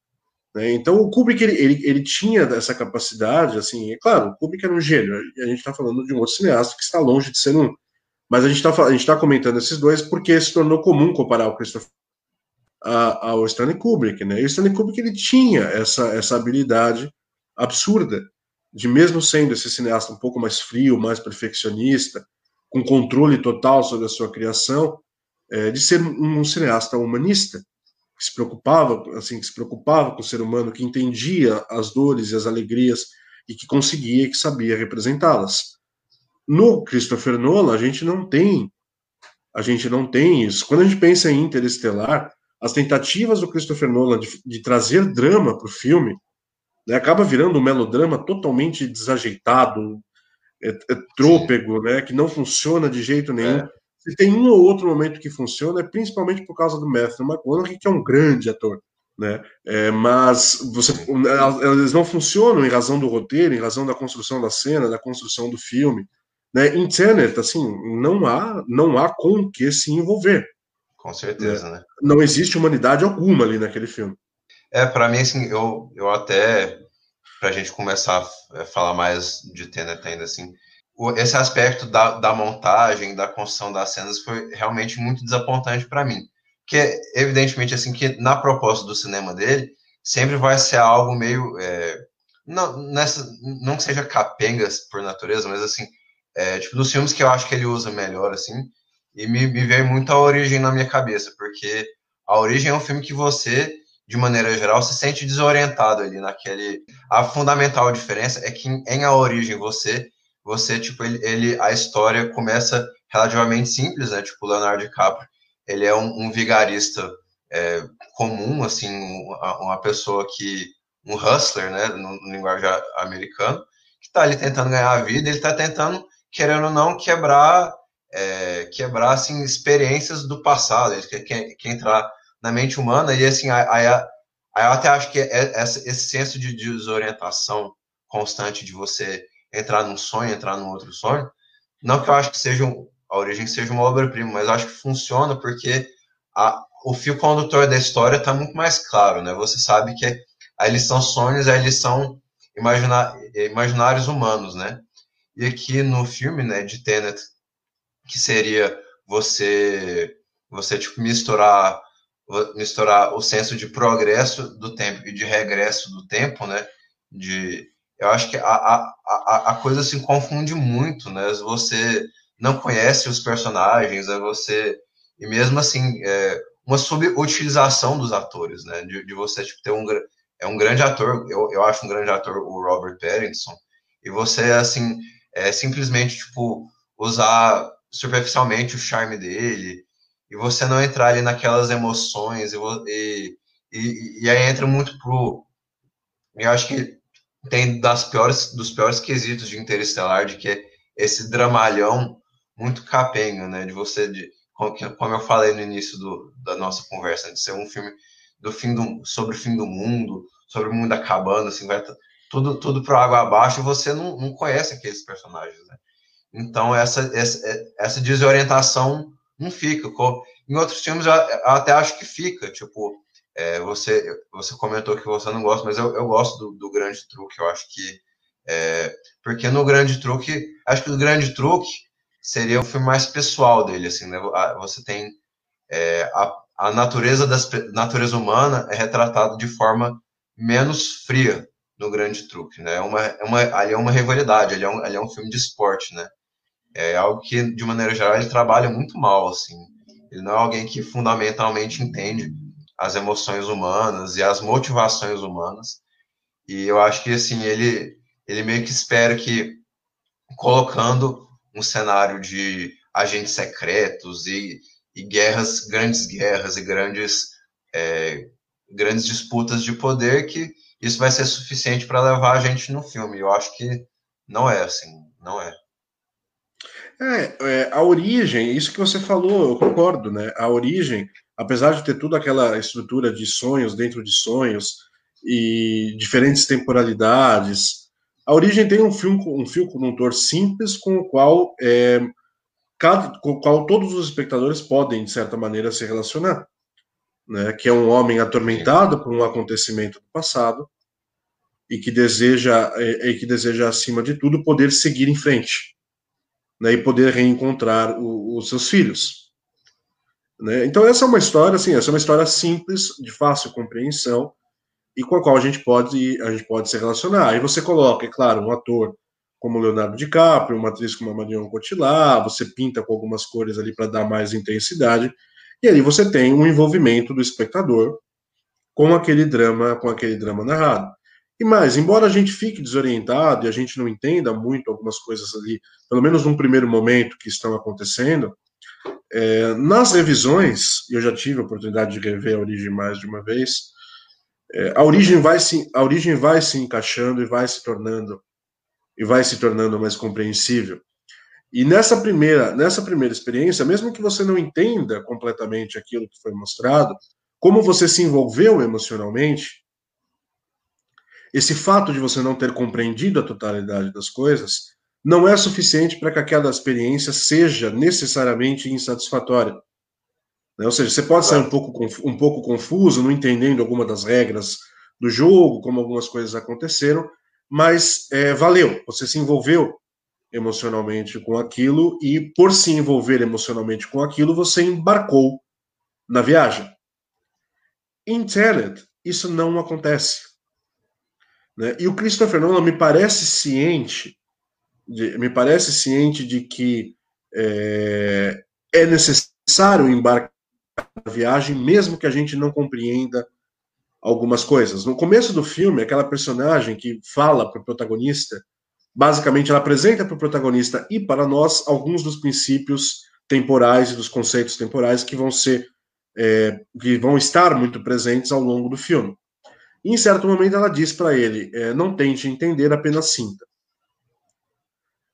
Né? Então o Kubrick ele, ele, ele, tinha essa capacidade, assim, é claro, o Kubrick era um gênio. A gente está falando de um outro cineasta que está longe de ser um, mas a gente está tá comentando esses dois porque se tornou comum comparar o Christopher ao Stanley Kubrick, né? E o Stanley Kubrick ele tinha essa essa habilidade absurda de mesmo sendo esse cineasta um pouco mais frio, mais perfeccionista, com controle total sobre a sua criação, é, de ser um cineasta humanista, que se preocupava, assim, que se preocupava com o ser humano, que entendia as dores e as alegrias e que conseguia, que sabia representá-las. No Christopher Nolan, a gente não tem, a gente não tem isso. Quando a gente pensa em Interestelar, as tentativas do Christopher Nolan de, de trazer drama para o filme né, acaba virando um melodrama totalmente desajeitado, é, é trôpego, né, que não funciona de jeito nenhum. É. Se tem um ou outro momento que funciona, é principalmente por causa do Matthew McConaughey, que é um grande ator. Né? É, mas você, eles não funcionam em razão do roteiro, em razão da construção da cena, da construção do filme. Né? Em Tenet, assim, não há, não há com o que se envolver. Com certeza, né? né? Não existe humanidade alguma ali naquele filme. É, para mim, assim, eu, eu até, para a gente começar a falar mais de Tenet ainda, assim, esse aspecto da, da montagem, da construção das cenas foi realmente muito desapontante para mim. Que, evidentemente, assim, que na proposta do cinema dele, sempre vai ser algo meio. É, não, nessa, não que seja capengas por natureza, mas assim, é, tipo, dos filmes que eu acho que ele usa melhor, assim, e me, me veio muito a origem na minha cabeça, porque a origem é um filme que você de maneira geral, se sente desorientado ali naquele. A fundamental diferença é que em, A Origem você, você tipo, ele, ele, a história começa relativamente simples, né? Tipo, o Leonardo DiCaprio, ele é um, um vigarista é, comum, assim, uma, uma, pessoa que. um hustler, né? No, no linguagem americano, que está ali tentando ganhar a vida, ele está tentando, querendo ou não, quebrar. É, quebrar assim, experiências do passado, ele quer, quer, entrar na mente humana, e assim, aí, aí eu até acho que é esse senso de desorientação constante de você entrar num sonho, entrar num outro sonho, não que eu acho que seja um, a origem seja uma obra-prima, mas acho que funciona porque a, o fio condutor da história está muito mais claro, né? Você sabe que eles são sonhos, eles são imagina, imaginários humanos, né? E aqui no filme, né, de Tenet, que seria você você tipo misturar misturar o senso de progresso do tempo e de regresso do tempo, né? De, eu acho que a, a, a coisa se confunde muito, né? Você não conhece os personagens, aí você e mesmo assim, é, uma subutilização dos atores, né? De, de você tipo, ter um é um grande ator, eu, eu acho um grande ator o Robert Pattinson, e você assim é, simplesmente tipo usar superficialmente o charme dele e você não entrar ali naquelas emoções e, e, e, e aí entra muito pro eu acho que tem das piores dos piores quesitos de Interestelar de que é esse dramalhão muito capenho, né? De você de como eu falei no início do, da nossa conversa, de ser um filme do fim do, sobre o fim do mundo, sobre o mundo acabando, assim, vai tudo, tudo para água abaixo e você não, não conhece aqueles personagens, né? Então, essa, essa, essa desorientação não fica. Em outros filmes, eu até acho que fica, tipo, é, você, você comentou que você não gosta, mas eu, eu gosto do, do Grande Truque, eu acho que, é, porque no Grande Truque, acho que o Grande Truque seria o filme mais pessoal dele, assim, né? Você tem é, a, a natureza das natureza humana é retratada de forma menos fria no Grande Truque, né? É uma, é uma, ali é uma rivalidade, ali é um, ali é um filme de esporte, né? É algo que, de maneira geral, ele trabalha muito mal, assim. Ele não é alguém que fundamentalmente entende as emoções humanas e as motivações humanas. E eu acho que, assim, ele, ele meio que espera que, colocando um cenário de agentes secretos e, e guerras, grandes guerras e grandes, é, grandes disputas de poder, que isso vai ser suficiente para levar a gente no filme. Eu acho que não é assim, não é. É, é, a origem, isso que você falou, eu concordo, né? A origem, apesar de ter toda aquela estrutura de sonhos dentro de sonhos e diferentes temporalidades, a Origem tem um filme, um fio condutor simples com o qual, é, cada, com o qual todos os espectadores podem, de certa maneira, se relacionar. Né? Que é um homem atormentado por um acontecimento do passado e que deseja, e que deseja acima de tudo, poder seguir em frente né? e poder reencontrar o, os seus filhos. Né? Então, essa é uma história, assim, essa é uma história simples, de fácil compreensão, e com a qual a gente pode a gente pode se relacionar. Aí você coloca, é claro, um ator como Leonardo DiCaprio, uma atriz como a Marion Cotillard, você pinta com algumas cores ali para dar mais intensidade, e aí você tem um envolvimento do espectador com aquele drama, com aquele drama narrado. E mais, embora a gente fique desorientado e a gente não entenda muito algumas coisas ali, pelo menos num primeiro momento que estão acontecendo, é, nas revisões, eu já tive a oportunidade de rever a origem mais de uma vez, é, a origem vai se a origem vai se encaixando e vai se tornando e vai se tornando mais compreensível. E nessa primeira nessa primeira experiência, mesmo que você não entenda completamente aquilo que foi mostrado, como você se envolveu emocionalmente, esse fato de você não ter compreendido a totalidade das coisas não é suficiente para que aquela experiência seja necessariamente insatisfatória. Né? Ou seja, você pode sair um pouco, um pouco confuso, não entendendo alguma das regras do jogo, como algumas coisas aconteceram, mas é, valeu, você se envolveu emocionalmente com aquilo e, por se envolver emocionalmente com aquilo, você embarcou na viagem. Em isso não acontece. Né? E o Christopher Nolan me parece ciente, de, me parece ciente de que é, é necessário embarcar viagem, mesmo que a gente não compreenda algumas coisas. No começo do filme, aquela personagem que fala para o protagonista, basicamente ela apresenta para o protagonista e para nós alguns dos princípios temporais e dos conceitos temporais que vão ser é, que vão estar muito presentes ao longo do filme. E, em certo momento ela diz para ele: é, não tente entender, apenas sinta.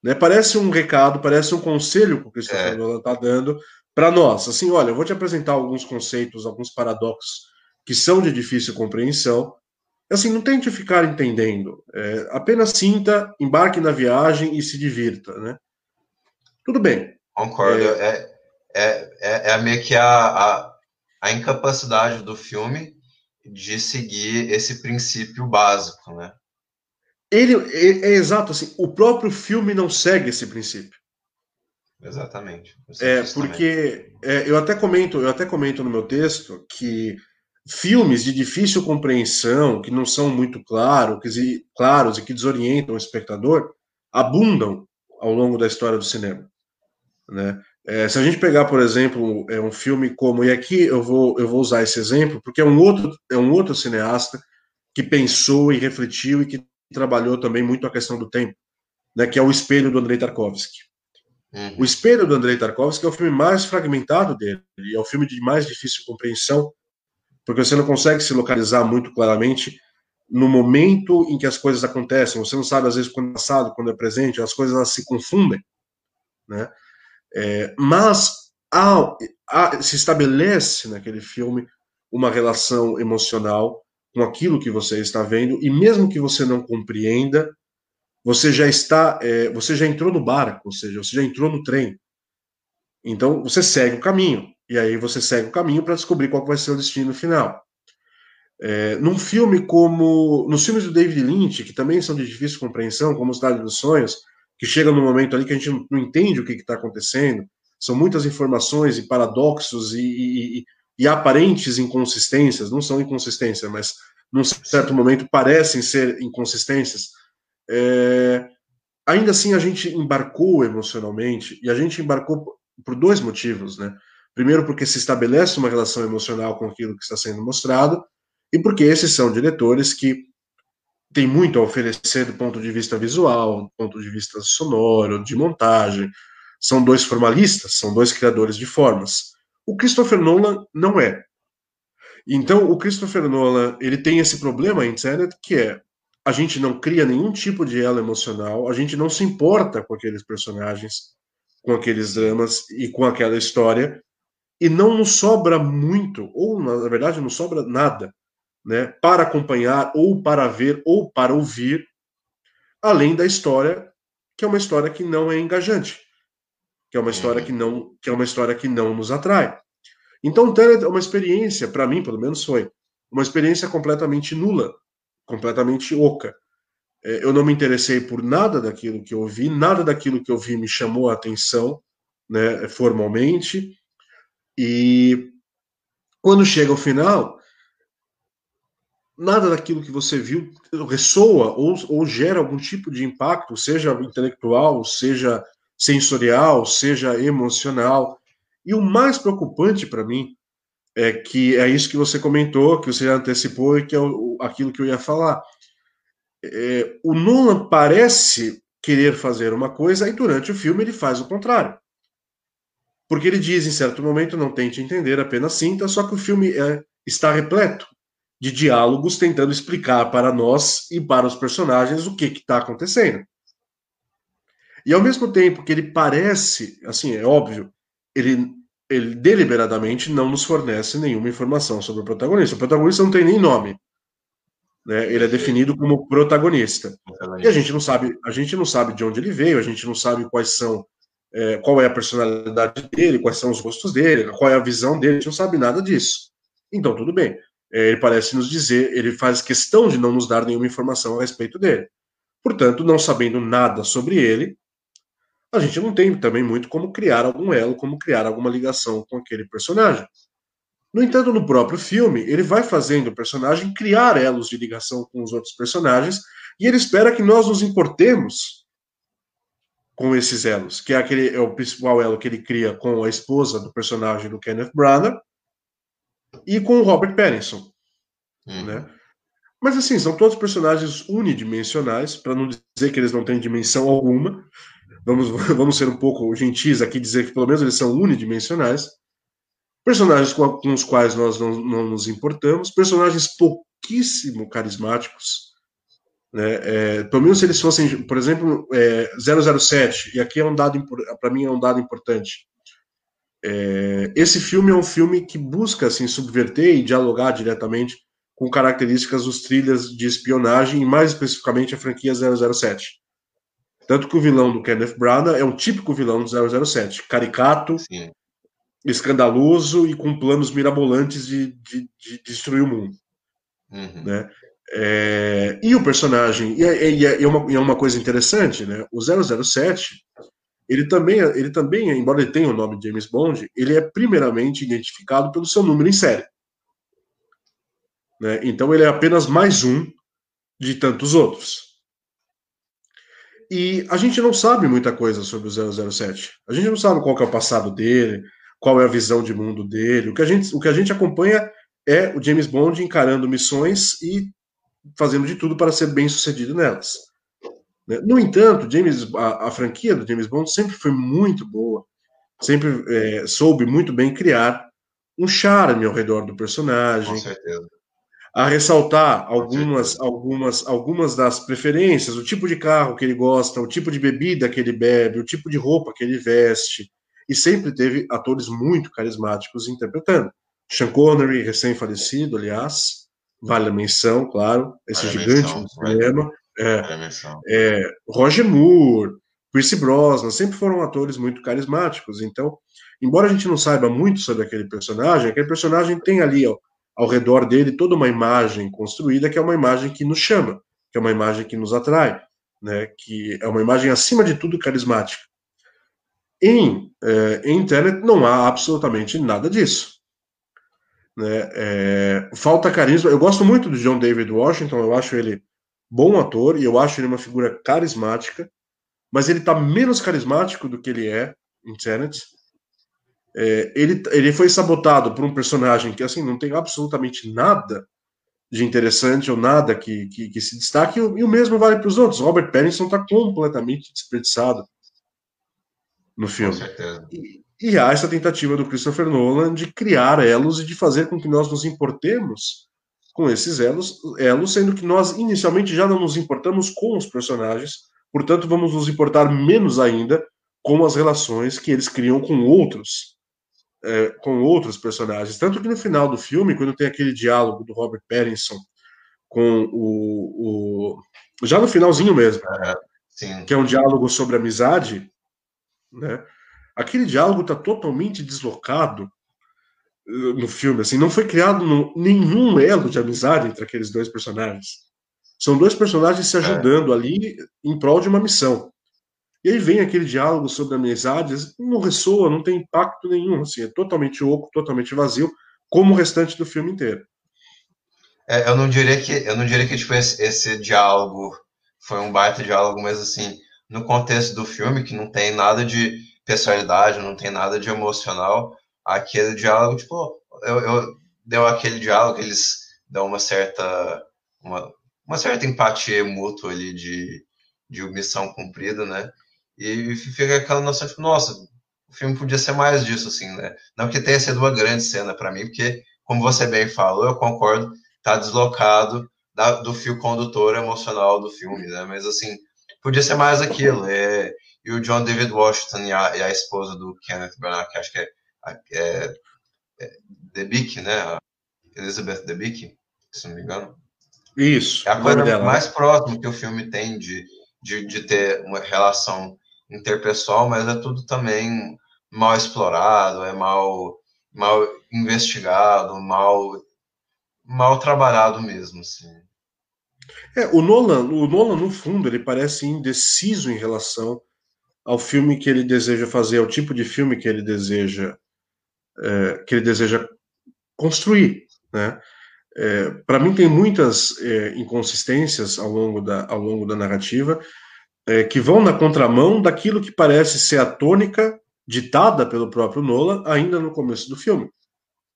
Né? Parece um recado, parece um conselho que o Christopher é. Nolan está dando para nós. Assim, olha, eu vou te apresentar alguns conceitos, alguns paradoxos que são de difícil compreensão. Assim, não tente ficar entendendo. É, apenas sinta, embarque na viagem e se divirta, né? Tudo bem. Concordo. É, é, é, é meio que a, a, a incapacidade do filme de seguir esse princípio básico, né? Ele é, é, exato assim. O próprio filme não segue esse princípio. Exatamente. É porque é, eu até comento, eu até comento no meu texto que filmes de difícil compreensão, que não são muito claros, que, claros e que desorientam o espectador, abundam ao longo da história do cinema. Né? É, se a gente pegar, por exemplo, é um filme como, e aqui eu vou, eu vou usar esse exemplo, porque é um outro, é um outro cineasta que pensou e refletiu e que trabalhou também muito a questão do tempo, né, que é o Espelho do Andrei Tarkovsky. Uhum. O Espelho do Andrei Tarkovsky é o filme mais fragmentado dele, é o filme de mais difícil compreensão, porque você não consegue se localizar muito claramente no momento em que as coisas acontecem. Você não sabe, às vezes, quando é passado, quando é presente, as coisas se confundem. Né? É, mas há, há, se estabelece naquele filme uma relação emocional com aquilo que você está vendo, e mesmo que você não compreenda, você já está, é, você já entrou no barco, ou seja, você já entrou no trem. Então você segue o caminho, e aí você segue o caminho para descobrir qual vai ser o destino final. É, num filme como. Nos filmes do David Lynch, que também são de difícil compreensão, como Cidade dos Sonhos, que chega num momento ali que a gente não, entende o que está acontecendo, são muitas informações e paradoxos e, e, e, aparentes inconsistências, não são inconsistências, mas num certo momento parecem ser inconsistências. É, ainda assim, a gente embarcou emocionalmente, e a gente embarcou por dois motivos, né? Primeiro, porque se estabelece uma relação emocional com aquilo que está sendo mostrado, e porque esses são diretores que têm muito a oferecer do ponto de vista visual, do ponto de vista sonoro, de montagem. São dois formalistas, são dois criadores de formas. O Christopher Nolan não é. Então, o Christopher Nolan, ele tem esse problema em Tenet, que é a gente não cria nenhum tipo de elo emocional, a gente não se importa com aqueles personagens, com aqueles dramas e com aquela história, e não nos sobra muito, ou na verdade não sobra nada, né, para acompanhar, ou para ver, ou para ouvir, além da história, que é uma história que não é engajante, que é uma história que não, que é uma história que não nos atrai. Então, Tenet é uma experiência, para mim, pelo menos foi, uma experiência completamente nula, completamente oca. É, eu não me interessei por nada daquilo que eu vi, nada daquilo que eu vi me chamou a atenção, né, formalmente. E quando chega ao final, nada daquilo que você viu ressoa ou, ou gera algum tipo de impacto, seja intelectual, seja sensorial, seja emocional. E o mais preocupante para mim é que é isso que você comentou, que você antecipou e que é o, aquilo que eu ia falar. É, o Nolan parece querer fazer uma coisa e durante o filme ele faz o contrário. Porque ele diz em certo momento, não tente entender, apenas sinta, só que o filme é, está repleto de diálogos tentando explicar para nós e para os personagens o que está acontecendo. E ao mesmo tempo que ele parece, assim, é óbvio, ele, ele deliberadamente não nos fornece nenhuma informação sobre o protagonista. O protagonista não tem nem nome. Né? Ele é definido como protagonista. E a gente não sabe, a gente não sabe de onde ele veio, a gente não sabe quais são, é, qual é a personalidade dele, quais são os gostos dele, qual é a visão dele, a gente não sabe nada disso. Então, tudo bem. É, ele parece nos dizer, ele faz questão de não nos dar nenhuma informação a respeito dele. Portanto, não sabendo nada sobre ele, a gente não tem também muito como criar algum elo, como criar alguma ligação com aquele personagem. No entanto, no próprio filme, ele vai fazendo o personagem criar elos de ligação com os outros personagens e ele espera que nós nos importemos com esses elos, que é, aquele, é o principal elo que ele cria com a esposa do personagem do Kenneth Branagh, e com o Robert Pattinson, uhum. né? Mas assim, são todos personagens unidimensionais, para não dizer que eles não têm dimensão alguma. Vamos, vamos ser um pouco gentis aqui dizer que pelo menos eles são unidimensionais. Personagens com, com os quais nós não, não, nos importamos, personagens pouquíssimo carismáticos. Né? É, pelo menos se eles fossem, por exemplo, é, 007, e aqui é um dado, para mim é um dado importante. É, esse filme é um filme que busca assim, subverter e dialogar diretamente com características dos trilhas de espionagem e mais especificamente a franquia 007. Tanto que o vilão do Kenneth Branagh é um típico vilão do 007, caricato, Sim. escandaloso e com planos mirabolantes de, de, de destruir o mundo. Uhum. Né? É, e o personagem, e é, e é, uma, é uma coisa interessante, né? o 007 ele também, ele também, embora ele tenha o nome James Bond, ele é primeiramente identificado pelo seu número em série. Né? Então ele é apenas mais um de tantos outros. E a gente não sabe muita coisa sobre o 007. A gente não sabe qual é o passado dele, qual é a visão de mundo dele. O que a gente, o que a gente acompanha é o James Bond encarando missões e fazendo de tudo para ser bem sucedido nelas. Né? No entanto, James, a, a franquia do James Bond sempre foi muito boa, sempre é, soube muito bem criar um charme ao redor do personagem. Com certeza. A ressaltar algumas, algumas, algumas das preferências, o tipo de carro que ele gosta, o tipo de bebida que ele bebe, o tipo de roupa que ele veste. E sempre teve atores muito carismáticos interpretando. Sean Connery, recém-falecido, aliás, vale a menção, claro, esse Vale gigante menção, no cinema. É, menção. é, Roger Moore, Pierce Brosnan, sempre foram atores muito carismáticos. Então, embora a gente não saiba muito sobre aquele personagem, aquele personagem tem ali ó, ao redor dele toda uma imagem construída que é uma imagem que nos chama, que é uma imagem que nos atrai, né, que é uma imagem acima de tudo carismática. Em, é, em Tenet não há absolutamente nada disso. Né? É, falta carisma. Eu gosto muito do John David Washington, eu acho ele bom ator e eu acho ele uma figura carismática, mas ele está menos carismático do que ele é em Tenet. É, ele, ele foi sabotado por um personagem que assim não tem absolutamente nada de interessante ou nada que, que, que se destaque, e o, e o mesmo vale para os outros. Robert Pattinson está completamente desperdiçado no Com filme. certeza. E, e há essa tentativa do Christopher Nolan de criar elos e de fazer com que nós nos importemos com esses elos, elos, sendo que nós inicialmente já não nos importamos com os personagens, portanto vamos nos importar menos ainda com as relações que eles criam com outros, é, com outros personagens. Tanto que no final do filme, quando tem aquele diálogo do Robert Pattinson com o, o já no finalzinho mesmo, Sim. que é um diálogo sobre amizade, né? Aquele diálogo está totalmente deslocado uh, no filme, assim, não foi criado no- nenhum elo de amizade entre aqueles dois personagens. São dois personagens se ajudando ali em prol de uma missão. E aí vem aquele diálogo sobre amizades, não ressoa, não tem impacto nenhum, assim, é totalmente oco, totalmente vazio, como o restante do filme inteiro. É, eu não diria que eu não diria que tipo, esse, esse diálogo foi um baita diálogo, mas assim, no contexto do filme, que não tem nada de pessoalidade, não tem nada de emocional, aquele diálogo, tipo, eu, eu deu aquele diálogo que eles dão uma certa uma, uma certa empatia mútua ali de, de missão cumprida, né? E fica aquela noção, tipo, nossa, o filme podia ser mais disso, assim, né? Não que tenha sido uma grande cena para mim, porque, como você bem falou, eu concordo, tá deslocado da- do fio condutor emocional do filme, né? Mas assim, podia ser mais aquilo. É, e o John David Washington e a, e a esposa do Kenneth Branagh, que acho que é, é, é Debicki, né? Elizabeth Debicki, se não me engano. Isso, É a coisa dela, né? mais próxima que o filme tem de, de, de ter uma relação interpessoal, mas é tudo também mal explorado, é mal, mal investigado, mal, mal trabalhado mesmo, assim. É, o Nolan, o Nolan, no fundo, ele parece indeciso em relação ao filme que ele deseja fazer, ao tipo de filme que ele deseja é, que ele deseja construir, né? Para mim tem muitas é, inconsistências ao longo da ao longo da narrativa é, que vão na contramão daquilo que parece ser a tônica ditada pelo próprio Nolan ainda no começo do filme,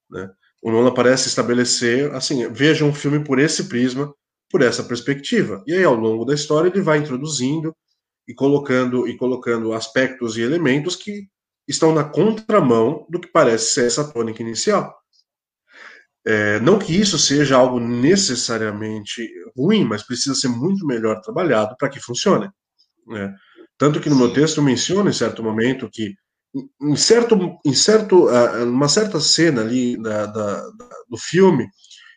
né? O Nolan parece estabelecer assim, veja um filme por esse prisma, por essa perspectiva. E aí ao longo da história ele vai introduzindo e colocando e colocando aspectos e elementos que estão na contramão do que parece ser essa tônica inicial. É, não que isso seja algo necessariamente ruim, mas precisa ser muito melhor trabalhado para que funcione. Né? Tanto que no meu texto eu menciono em certo momento que em certo, em certo, uma certa cena ali da, da- da- do filme,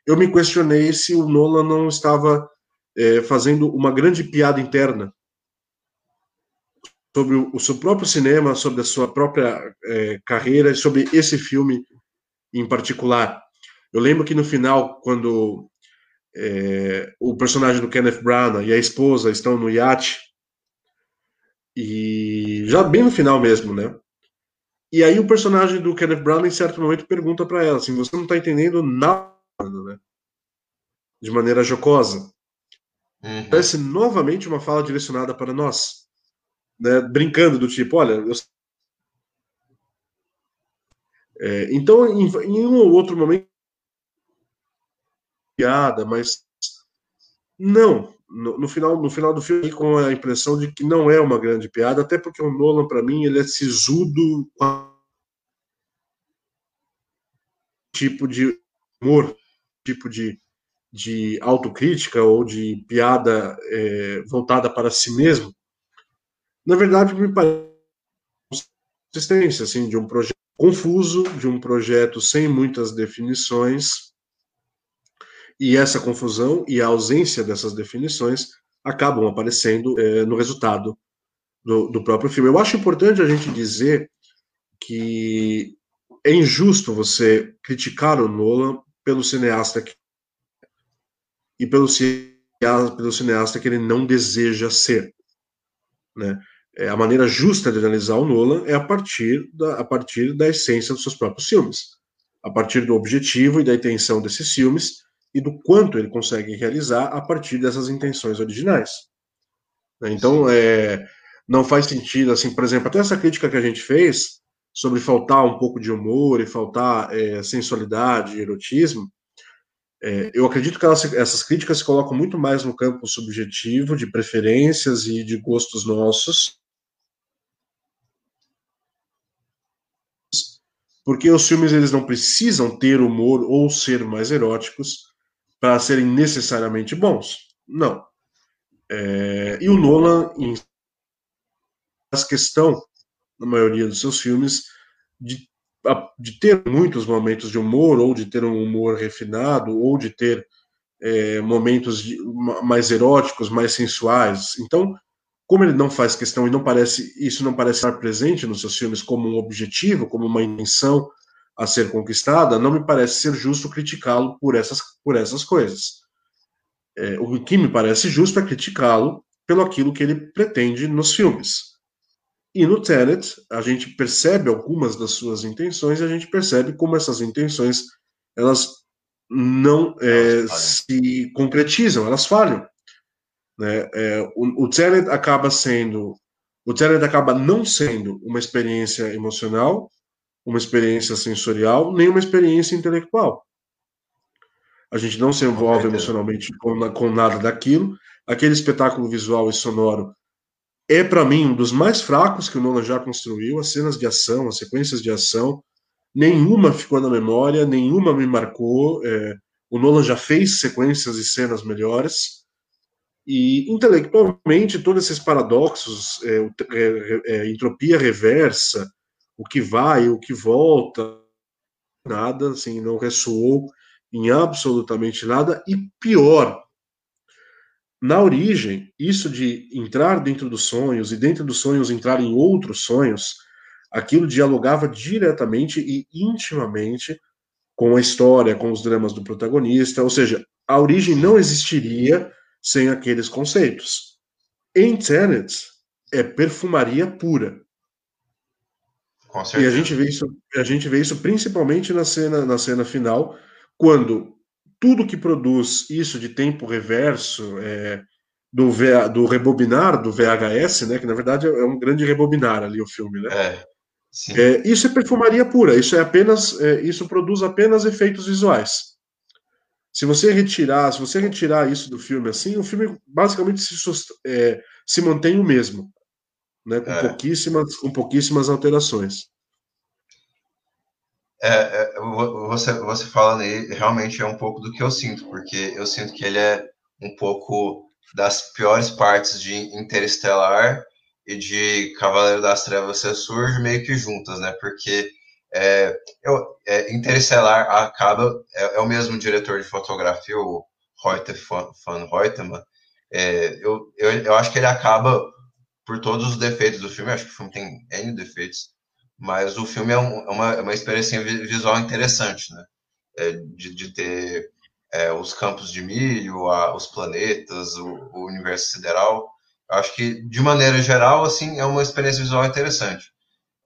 eu me questionei se o Nolan não estava eh, fazendo uma grande piada interna sobre o, o seu próprio cinema, sobre a sua própria eh, carreira, e sobre esse filme em particular. Eu lembro que no final, quando eh, o personagem do Kenneth Branagh e a esposa estão no iate, e já bem no final mesmo, né? E aí o personagem do Kenneth Branagh, em certo momento, pergunta para ela assim, você não está entendendo nada, né? De maneira jocosa. Uhum. Parece novamente uma fala direcionada para nós. Né, brincando do tipo, olha, eu... é, então em, em, um ou outro momento piada, mas não, no, no, final no final do filme com a impressão de que não é uma grande piada, até porque o Nolan para mim ele é sisudo tipo de humor, tipo de de autocrítica ou de piada é, voltada para si mesmo, na verdade me parece consistência assim de um projeto confuso, de um projeto sem muitas definições e essa confusão e a ausência dessas definições acabam aparecendo é, no resultado do, do próprio filme. Eu acho importante a gente dizer que é injusto você criticar o Nolan pelo cineasta que e pelo, pelo cineasta que ele não deseja ser. Né? É, a maneira justa de analisar o Nolan é a partir, da, a partir da essência dos seus próprios filmes, a partir do objetivo e da intenção desses filmes e do quanto ele consegue realizar a partir dessas intenções originais. Né? Então, é, não faz sentido, assim, por exemplo, até essa crítica que a gente fez sobre faltar um pouco de humor e faltar é, sensualidade e erotismo, é, eu acredito que elas, essas críticas se colocam muito mais no campo subjetivo, de preferências e de gostos nossos, porque os filmes eles não precisam ter humor ou ser mais eróticos para serem necessariamente bons. Não. É, e o Nolan faz questão, na maioria dos seus filmes, de de ter muitos momentos de humor, ou de ter um humor refinado, ou de ter é, momentos de, mais eróticos, mais sensuais. Então, como ele não faz questão e não parece isso não parece estar presente nos seus filmes como um objetivo, como uma intenção a ser conquistada, não me parece ser justo criticá-lo por essas por essas coisas. É, o que me parece justo é criticá-lo pelo aquilo que ele pretende nos filmes. E no Tenet, a gente percebe algumas das suas intenções e a gente percebe como essas intenções elas não é, se concretizam, elas falham. Né? É, o, o Tenet acaba sendo, o Tenet acaba não sendo uma experiência emocional, uma experiência sensorial, nem uma experiência intelectual. A gente não se envolve emocionalmente com, com nada daquilo. Aquele espetáculo visual e sonoro é para mim um dos mais fracos que o Nolan já construiu. As cenas de ação, as sequências de ação, nenhuma ficou na memória, nenhuma me marcou. É, o Nolan já fez sequências e cenas melhores. E intelectualmente, todos esses paradoxos, é, é, é, entropia reversa, o que vai, o que volta, nada, assim, não ressoou em absolutamente nada. E pior, na origem, isso de entrar dentro dos sonhos e dentro dos sonhos entrar em outros sonhos, aquilo dialogava diretamente e intimamente com a história, com os dramas do protagonista, ou seja, a origem não existiria sem aqueles conceitos. Em Tenet, é perfumaria pura. E a gente vê isso, a gente vê isso principalmente na cena, na cena final, quando tudo que produz isso de tempo reverso, é, do, v, do rebobinar do VHS, né, que na verdade é um grande rebobinar ali o filme, né? É, é, isso é perfumaria pura, isso é apenas, é, isso produz apenas efeitos visuais. Se você retirar, se você retirar isso do filme assim, o filme basicamente se, é, se mantém o mesmo, né, com é. pouquíssimas, com pouquíssimas alterações. É, é, você, você falando aí, realmente é um pouco do que eu sinto, porque eu sinto que ele é um pouco das piores partes de Interestelar e de Cavaleiro das Trevas surge meio que juntas, né? Porque é, eu, é, Interestelar acaba, é, é, o mesmo diretor de fotografia, o Reuter van Reutemann, é, eu, eu, eu acho que ele acaba, por todos os defeitos do filme, acho que o filme tem N defeitos, mas o filme é, um, é uma, é uma experiência visual interessante, né? De, de, ter os campos de milho, a, os planetas, o, o, universo sideral. Eu acho que, de maneira geral, assim, é uma experiência visual interessante.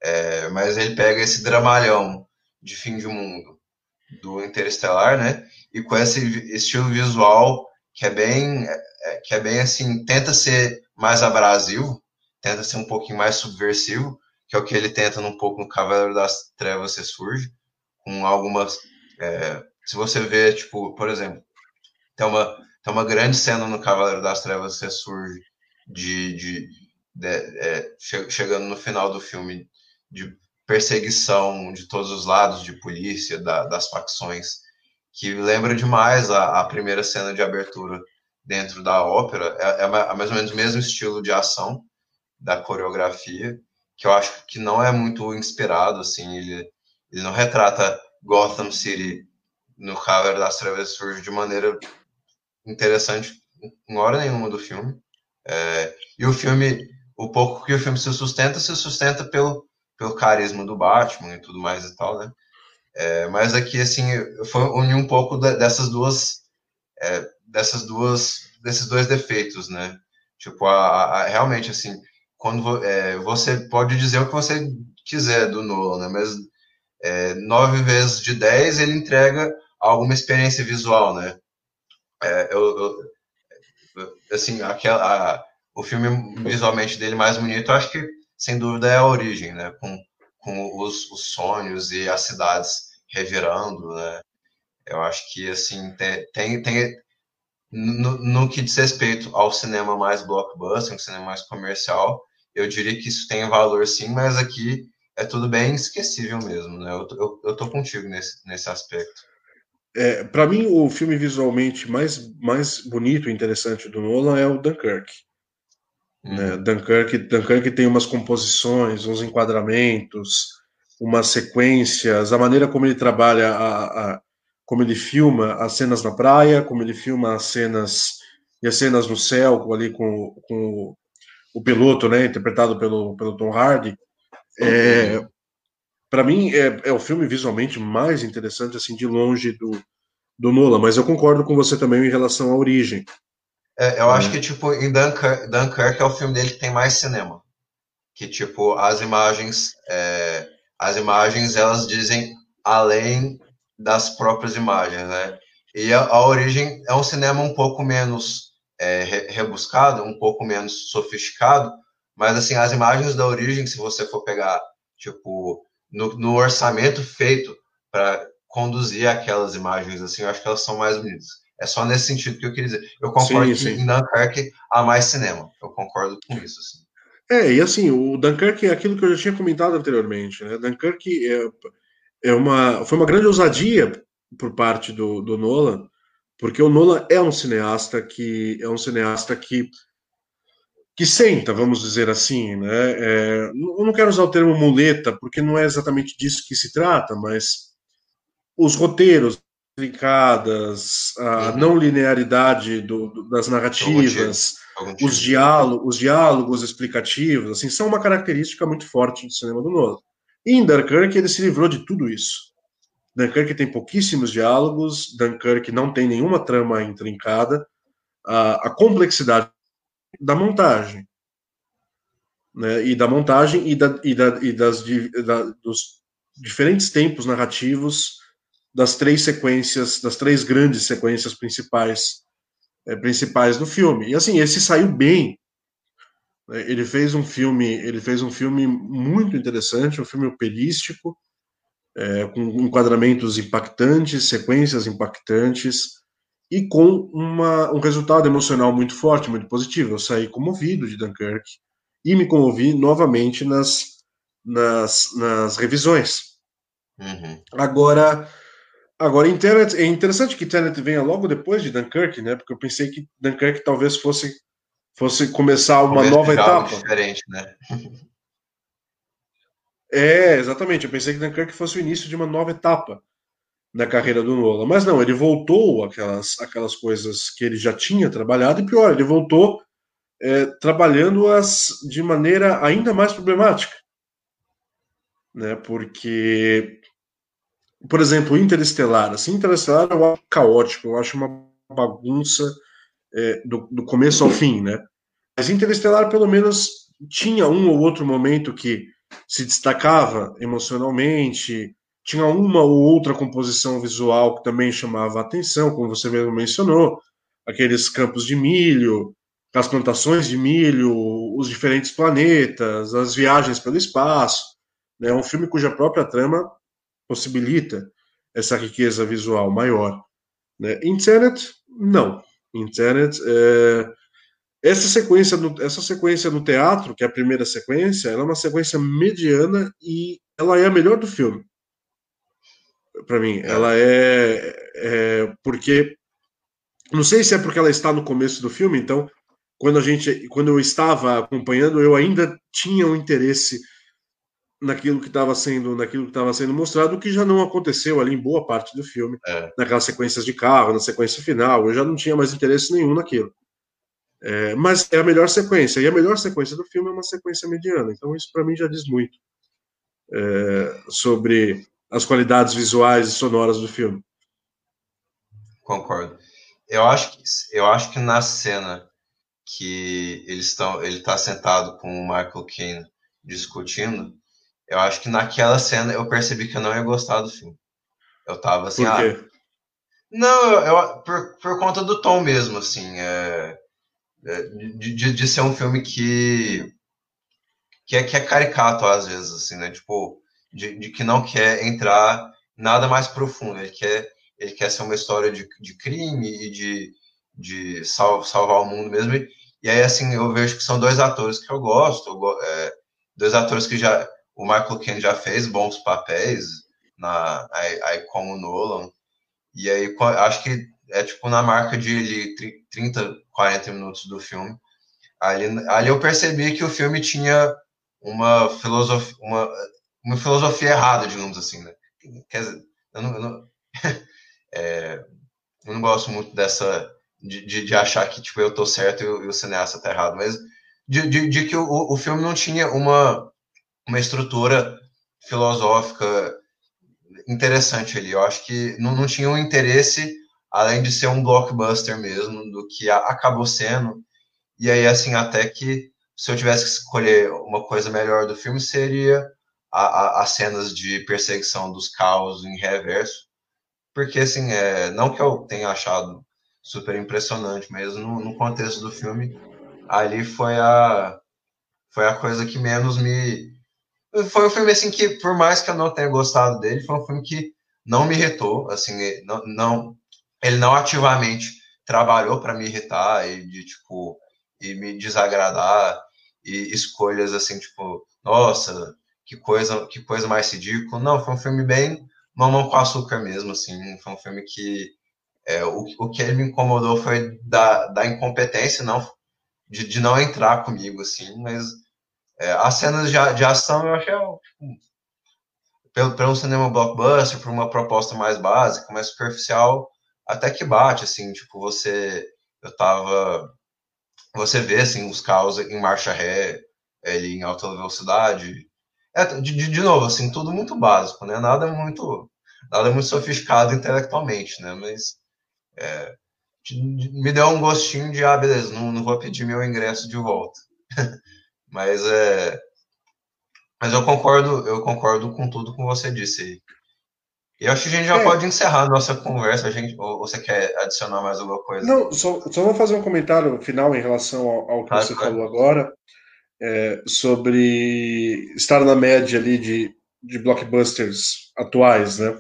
É, mas ele pega esse dramalhão de fim de mundo do Interestelar, né? E com esse estilo visual que é bem, é, que é bem assim, tenta ser mais abrasivo, tenta ser um pouquinho mais subversivo, que é o que ele tenta um pouco no Cavaleiro das Trevas Ressurge, com algumas. É, se você vê, tipo, por exemplo, tem uma, tem uma grande cena no Cavaleiro das Trevas Ressurge de, de, de é, che, chegando no final do filme de perseguição de todos os lados, de polícia, da, das facções, que lembra demais a, a, primeira cena de abertura dentro da ópera. É, é, é mais ou menos o mesmo estilo de ação da coreografia, que eu acho que não é muito inspirado, assim, ele, ele não retrata Gotham City no Cavaleiro das Trevas Surge de maneira interessante em hora nenhuma do filme. É, e o filme, o pouco que o filme se sustenta, se sustenta pelo, pelo carisma do Batman e tudo mais e tal, né? É, mas aqui, assim, foi unir um pouco dessas duas, é, dessas duas, desses dois defeitos, né? Tipo, a, a realmente, assim, quando é, você pode dizer o que você quiser do Nolan, né? Mas é, nove vezes de dez ele entrega alguma experiência visual, né? É, eu, eu, assim, aquela, a, o filme visualmente dele mais bonito, acho que sem dúvida é a origem, né? Com, com os, os sonhos e as cidades revirando, né? Eu acho que assim tem, tem, tem no, no, que diz respeito ao cinema mais blockbuster, um cinema mais comercial, eu diria que isso tem valor sim, mas aqui é tudo bem esquecível mesmo, né? Eu, eu, eu tô contigo nesse, nesse aspecto. É, para mim, o filme visualmente mais, mais bonito e interessante do Nolan é o Dunkirk. Uhum. Né? Dunkirk, Dunkirk tem umas composições, uns enquadramentos, umas sequências, a maneira como ele trabalha, a, a, como ele filma as cenas na praia, como ele filma as cenas e as cenas no céu, ali com, com o piloto, né, interpretado pelo, pelo Tom Hardy. É, uhum para mim é, é o filme visualmente mais interessante assim de longe do, do Nolan, mas eu concordo com você também em relação à origem. É, eu é. acho que tipo em Dunkirk, Dunkirk é o filme dele que tem mais cinema, que tipo as imagens, é, as imagens elas dizem além das próprias imagens, né? E a, a origem é um cinema um pouco menos é, rebuscado, um pouco menos sofisticado, mas assim as imagens da origem, se você for pegar tipo no, no orçamento feito para conduzir aquelas imagens, assim, eu acho que elas são mais bonitas. É só nesse sentido que eu queria dizer. Eu concordo sim, que sim. em Dunkirk há mais cinema. Eu concordo com isso. Assim. É, e assim, o Dunkirk é aquilo que eu já tinha comentado anteriormente. Né? Dunkirk é, é uma, foi uma grande ousadia por parte do, do Nolan, porque o Nolan é um cineasta que é um cineasta que que senta, vamos dizer assim, né? É, eu não quero usar o termo muleta, porque não é exatamente disso que se trata, mas os roteiros trincadas, a uhum. não linearidade do, do, das narrativas, os diálogos, os diálogos explicativos, assim, são uma característica muito forte do cinema do Nolan. E em Dunkirk ele se livrou de tudo isso. Dunkirk tem pouquíssimos diálogos, Dunkirk não tem nenhuma trama intrincada, a, a complexidade da montagem. Né, e da montagem e, da, e, da, e das, da, dos diferentes tempos narrativos das três sequências, das três grandes sequências principais é, principais do filme. E assim, esse saiu bem. Ele fez um filme, ele fez um filme muito interessante, um filme operístico, é, com enquadramentos impactantes, sequências impactantes, e com uma, um resultado emocional muito forte, muito positivo. Eu saí comovido de Dunkirk e me comovi novamente nas, nas, nas revisões. Uhum. Agora, agora em Tenet, é interessante que Tenet venha logo depois de Dunkirk, né? Porque eu pensei que Dunkirk talvez fosse fosse começar uma nova etapa. Diferente, né? é, exatamente. Eu pensei que Dunkirk fosse o início de uma nova etapa na carreira do Nolan. Mas não, ele voltou aquelas, aquelas coisas que ele já tinha trabalhado, e pior, ele voltou é, trabalhando-as de maneira ainda mais problemática. Né? Porque, por exemplo, Interestelar. Assim, Interestelar eu acho caótico, eu acho uma bagunça é, do, do começo ao fim, né? Mas Interestelar, pelo menos, tinha um ou outro momento que se destacava emocionalmente, tinha uma ou outra composição visual que também chamava a atenção, como você mesmo mencionou, aqueles campos de milho, as plantações de milho, os diferentes planetas, as viagens pelo espaço. Né? É um filme cuja própria trama possibilita essa riqueza visual maior. Né? Internet, não. Internet, é... essa sequência, no, essa sequência no teatro, que é a primeira sequência, ela é uma sequência mediana e ela é a melhor do filme. Para mim, ela é, é porque não sei se é porque ela está no começo do filme, então quando a gente, quando eu estava acompanhando, eu ainda tinha um interesse naquilo que estava sendo, naquilo que estava sendo mostrado, que já não aconteceu ali em boa parte do filme, É. naquelas sequências de carro, na sequência final, eu já não tinha mais interesse nenhum naquilo. É, mas é a melhor sequência, e a melhor sequência do filme é uma sequência mediana, então isso para mim já diz muito é, sobre as qualidades visuais e sonoras do filme. Concordo. Eu acho que, eu acho que na cena que eles estão, ele está sentado com o Michael Caine discutindo, eu acho que naquela cena eu percebi que eu não ia gostar do filme. Eu tava assim, Por ah, quê? não, eu, eu- por, por conta do tom mesmo, assim, é, é, de, de, de ser um filme que que é, que é caricato às vezes, assim, né? Tipo, de, de que não quer entrar nada mais profundo. Ele quer, ele quer ser uma história de, de crime e de, de sal, salvar o mundo mesmo. E, e aí, assim, eu vejo que são dois atores que eu gosto, eu é, dois atores que já. O Michael Caine já fez bons papéis na, aí, aí como Nolan. E aí, acho que é tipo na marca de tri- 30, 40 minutos do filme. Ali, ali eu percebi que o filme tinha uma filosofia, uma, uma filosofia errada, digamos assim, né? Quer dizer, eu não, eu não, é, eu não gosto muito dessa de, de, de achar que tipo eu tô certo e o, e o cineasta tá errado, mas de, de, de que o, o filme não tinha uma uma estrutura filosófica interessante ali. Eu acho que não, não tinha um interesse além de ser um blockbuster mesmo do que acabou sendo. E aí assim até que se eu tivesse que escolher uma coisa melhor do filme seria a, a, as cenas de perseguição dos carros em reverso, porque assim é não que eu tenha achado super impressionante, mas no, no contexto do filme ali foi a foi a coisa que menos me foi um filme assim que por mais que eu não tenha gostado dele foi um filme que não me irritou assim não, não ele não ativamente trabalhou para me irritar e de tipo e me desagradar e escolhas assim tipo nossa que coisa que coisa mais ridícula não foi um filme bem mamão com açúcar mesmo assim foi um filme que é, o, o que ele me incomodou foi da, da incompetência não de, de não entrar comigo assim mas é, as cenas de, de ação eu achei tipo, pelo, pelo cinema blockbuster por uma proposta mais básica mais superficial até que bate assim tipo você eu tava você vê assim os carros em marcha ré ele em alta velocidade. É, de, de, novo assim tudo muito básico né? Nada muito nada muito sofisticado intelectualmente né? Mas é, me deu um gostinho de ah beleza não, não vou pedir meu ingresso de volta mas é mas eu concordo eu concordo com tudo que você disse aí e acho que a gente já é. pode encerrar a nossa conversa. A gente, ou você quer adicionar mais alguma coisa? Não, só, só vou fazer um comentário final em relação ao, ao que claro, você claro. falou agora, é, sobre estar na média ali de, de blockbusters atuais, né?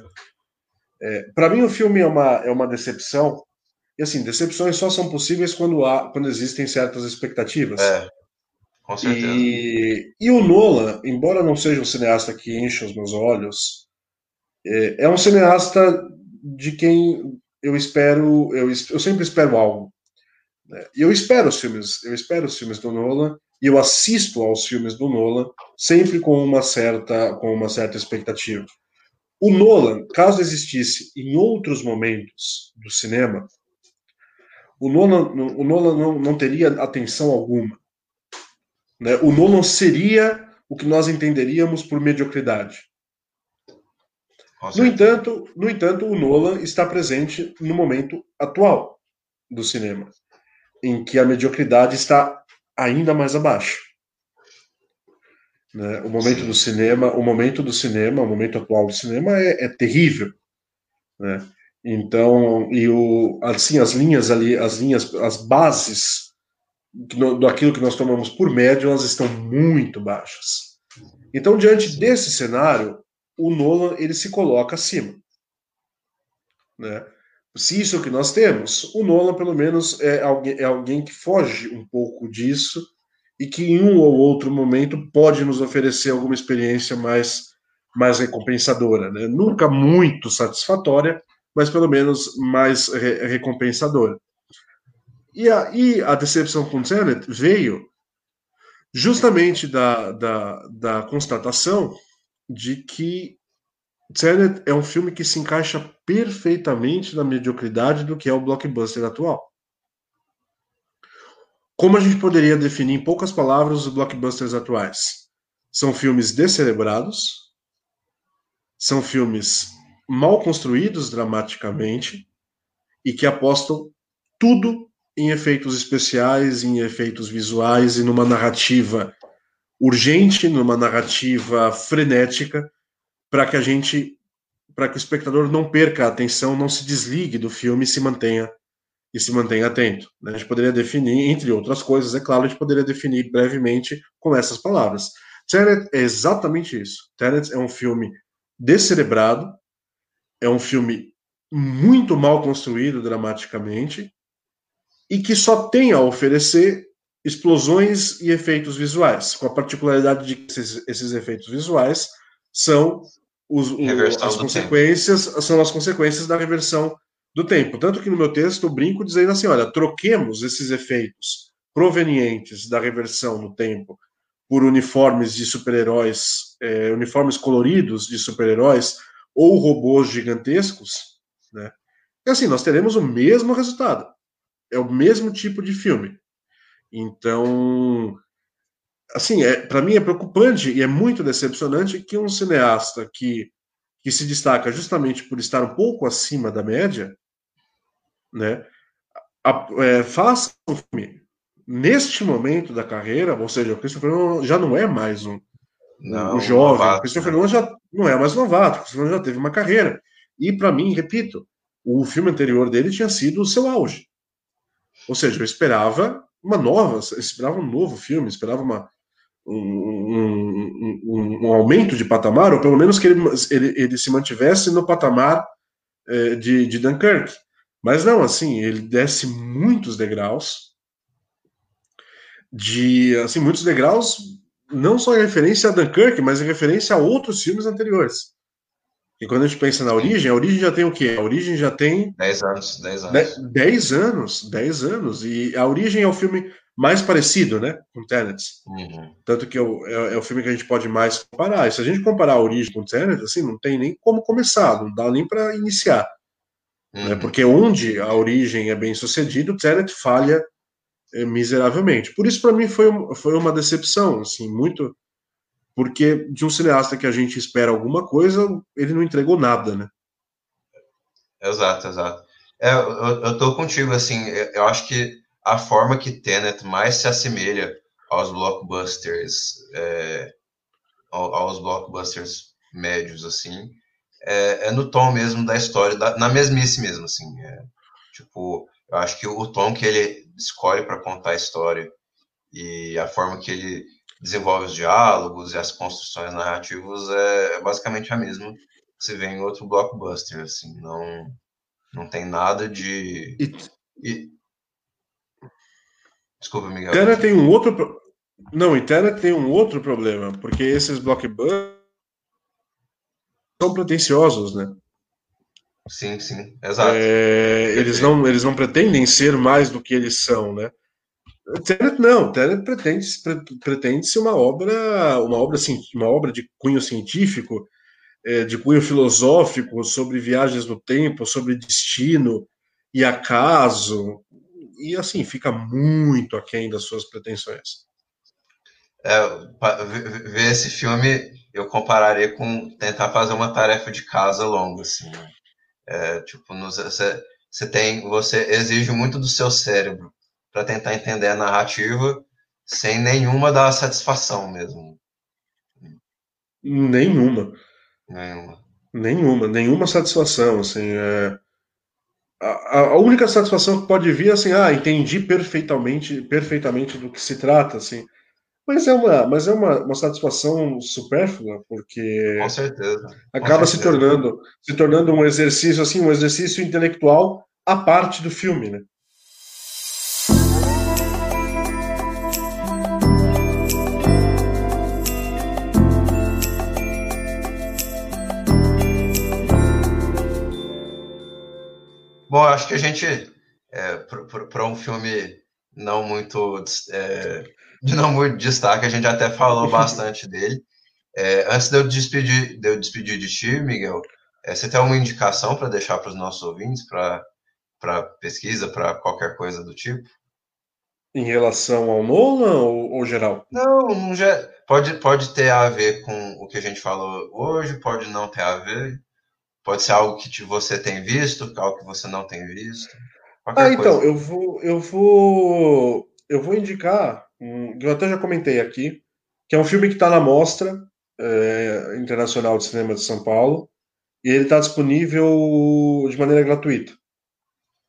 É, Para mim, o filme é uma, é uma decepção. E assim, decepções só são possíveis quando, há, quando existem certas expectativas. É, com. E, e o Nolan, embora não seja um cineasta que enche os meus olhos, é um cineasta de quem eu espero, eu, eu sempre espero algo. Né? E eu espero os filmes, eu espero os filmes do Nolan e eu assisto aos filmes do Nolan sempre com uma certa, com uma certa expectativa. O Nolan, caso existisse em outros momentos do cinema, o Nolan, o Nolan não, não teria atenção alguma. Né? O Nolan seria o que nós entenderíamos por mediocridade. No entanto, no entanto, o Nolan está presente no momento atual do cinema, em que a mediocridade está ainda mais abaixo. Né? O momento Sim. do cinema, o momento do cinema, o momento atual do cinema é, é terrível. Né? Então, e o, assim, as linhas ali, as linhas, as bases daquilo que nós tomamos por médio, elas estão muito baixas. Então, diante desse cenário, o Nolan ele se coloca acima. Né? Se isso é o que nós temos, o Nolan, pelo menos, é alguém, é alguém que foge um pouco disso e que em um ou outro momento pode nos oferecer alguma experiência mais, mais recompensadora. Né? Nunca muito satisfatória, mas pelo menos mais re recompensadora. E a, e a decepção com Tenet veio justamente da, da, da constatação de que Tenet é um filme que se encaixa perfeitamente na mediocridade do que é o blockbuster atual. Como a gente poderia definir em poucas palavras os blockbusters atuais? São filmes descerebrados, são filmes mal construídos dramaticamente e que apostam tudo em efeitos especiais, em efeitos visuais e numa narrativa urgente, numa narrativa frenética, para que a gente, para que o espectador não perca a atenção, não se desligue do filme e se mantenha e se mantenha atento. Né? A gente poderia definir, entre outras coisas, é claro, a gente poderia definir brevemente com essas palavras. Tenet é exatamente isso. Tenet é um filme descerebrado, é um filme muito mal construído dramaticamente e que só tem a oferecer explosões e efeitos visuais, com a particularidade de que esses, esses efeitos visuais são os, o, as consequências tempo. são as consequências da reversão do tempo. Tanto que no meu texto eu brinco dizendo assim: olha, troquemos esses efeitos provenientes da reversão no tempo por uniformes de super-heróis, é, uniformes coloridos de super-heróis ou robôs gigantescos, né? E assim, nós teremos o mesmo resultado é o mesmo tipo de filme. Então, assim, é, para mim é preocupante e é muito decepcionante que um cineasta que, que se destaca justamente por estar um pouco acima da média, né, a, é, faça um filme neste momento da carreira, ou seja, o Christopher Nolan já não é mais um, não, um jovem, novato, o Christopher Nolan já não é mais novato, o Christopher Nolan já teve uma carreira. E para mim, repito, o filme anterior dele tinha sido o seu auge. Ou seja, eu esperava uma nova, esperava um novo filme, esperava uma, um, um, um, um, aumento de patamar, ou pelo menos que ele, ele, ele se mantivesse no patamar é, de, de Dunkirk. Mas não, assim, ele desce muitos degraus, de, assim, muitos degraus, não só em referência a Dunkirk, mas em referência a outros filmes anteriores. E quando a gente pensa na origem, a origem já tem o quê? A origem já tem. 10 anos, 10 anos. 10 anos, 10 anos. E a origem é o filme mais parecido, né? Com Tenet. Uhum. Tanto que é o, é, é, o filme que a gente pode mais comparar. E se a gente comparar a origem com Tenet, assim, não tem nem como começar, não dá nem para iniciar. Né? Uhum. Né? Porque onde a origem é bem sucedida, o Tenet falha é, miseravelmente. Por isso, para mim, foi, foi uma decepção, assim, muito porque de um cineasta que a gente espera alguma coisa, ele não entregou nada, né? Exato, exato. É, eu, eu tô contigo, assim, eu acho que a forma que Tenet mais se assemelha aos blockbusters, é, aos blockbusters médios, assim, é, é, no tom mesmo da história, da, na mesmice mesmo, assim. É, tipo, eu acho que o tom que ele escolhe para contar a história e a forma que ele desenvolve os diálogos e as construções narrativas é, é basicamente a mesma que se vê em outro blockbuster, assim, não, não tem nada de... E... Desculpa, Miguel. Terra tem um outro... Não, e Terra tem um outro problema, porque esses blockbusters são pretensiosos, né? Sim, sim, exato. É, eles, não, eles não pretendem ser mais do que eles são, né? Tenet não, Tenet pretende, pretende ser uma obra, uma obra, uma obra de cunho científico, é, de cunho filosófico, sobre viagens no tempo, sobre destino e acaso, e assim, fica muito aquém das suas pretensões. É, ver esse filme eu compararia com tentar fazer uma tarefa de casa longa, assim. Né? É, tipo, você tem, você exige muito do seu cérebro para tentar entender a narrativa sem nenhuma da satisfação mesmo. Nenhuma. Nenhuma. Nenhuma, nenhuma satisfação, assim, é... a, a única satisfação que pode vir é assim, ah, entendi perfeitamente, perfeitamente do que se trata, assim. Mas é uma, mas é uma, uma satisfação supérflua, porque Com certeza. acaba Com se certeza. tornando, se tornando um exercício assim, um exercício intelectual à parte do filme, né? Bom, acho que a gente, é, para um filme não muito é, de não muito destaque, a gente até falou bastante dele. É, antes de eu despedir, de eu despedir de ti, Miguel, é, você tem alguma indicação para deixar para os nossos ouvintes, para pesquisa, para qualquer coisa do tipo? Em relação ao Nolan ou, ou geral? Não, não já, pode, pode ter a ver com o que a gente falou hoje, pode não ter a ver. Pode ser algo que te- você tem visto, algo que você não tem visto. Qualquer Ah, então, coisa. eu vou, eu vou, eu vou indicar, eu até já comentei aqui, que é um filme que está na Mostra é, Internacional de Cinema de São Paulo, e ele está disponível de maneira gratuita.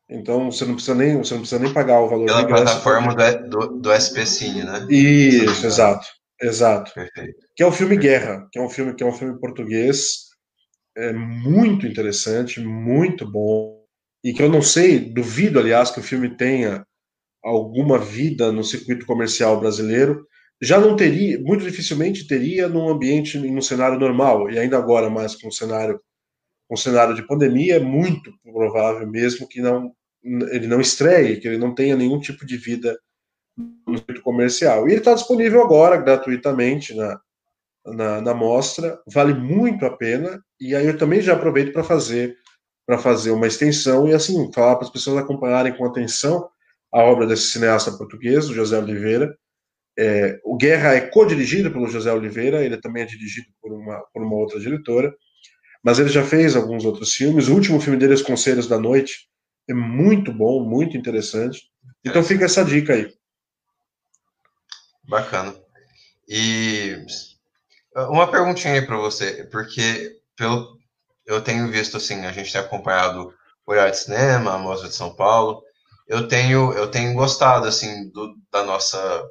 Então, você não precisa nem, você não precisa nem pagar o valor Pela ingresso. plataforma do, do, do SP Cine, né? Isso, exato, exato. Perfeito. Que é o filme Guerra, que é um filme que é um filme português, é muito interessante, muito bom, e que eu não sei, duvido, aliás, que o filme tenha alguma vida no circuito comercial brasileiro. Já não teria, muito dificilmente teria num ambiente, num cenário normal, e ainda agora mais com um cenário, um cenário de pandemia, é muito provável mesmo que não ele não estreie, que ele não tenha nenhum tipo de vida no circuito comercial. E ele está disponível agora, gratuitamente, na, na, na mostra, vale muito a pena, e aí eu também já aproveito para fazer para fazer uma extensão e assim falar para as pessoas acompanharem com atenção a obra desse cineasta português, o José Oliveira. É, o Guerra é co-dirigido pelo José Oliveira, ele também é dirigido por uma, por uma outra diretora, mas ele já fez alguns outros filmes. O último filme dele, Os Conselhos da Noite, é muito bom, muito interessante. Então fica essa dica aí. Bacana. E uma perguntinha aí para você, porque pelo eu tenho visto assim, a gente tem acompanhado o Olhar de Cinema, a Mostra de São Paulo. Eu tenho eu tenho gostado assim do, da nossa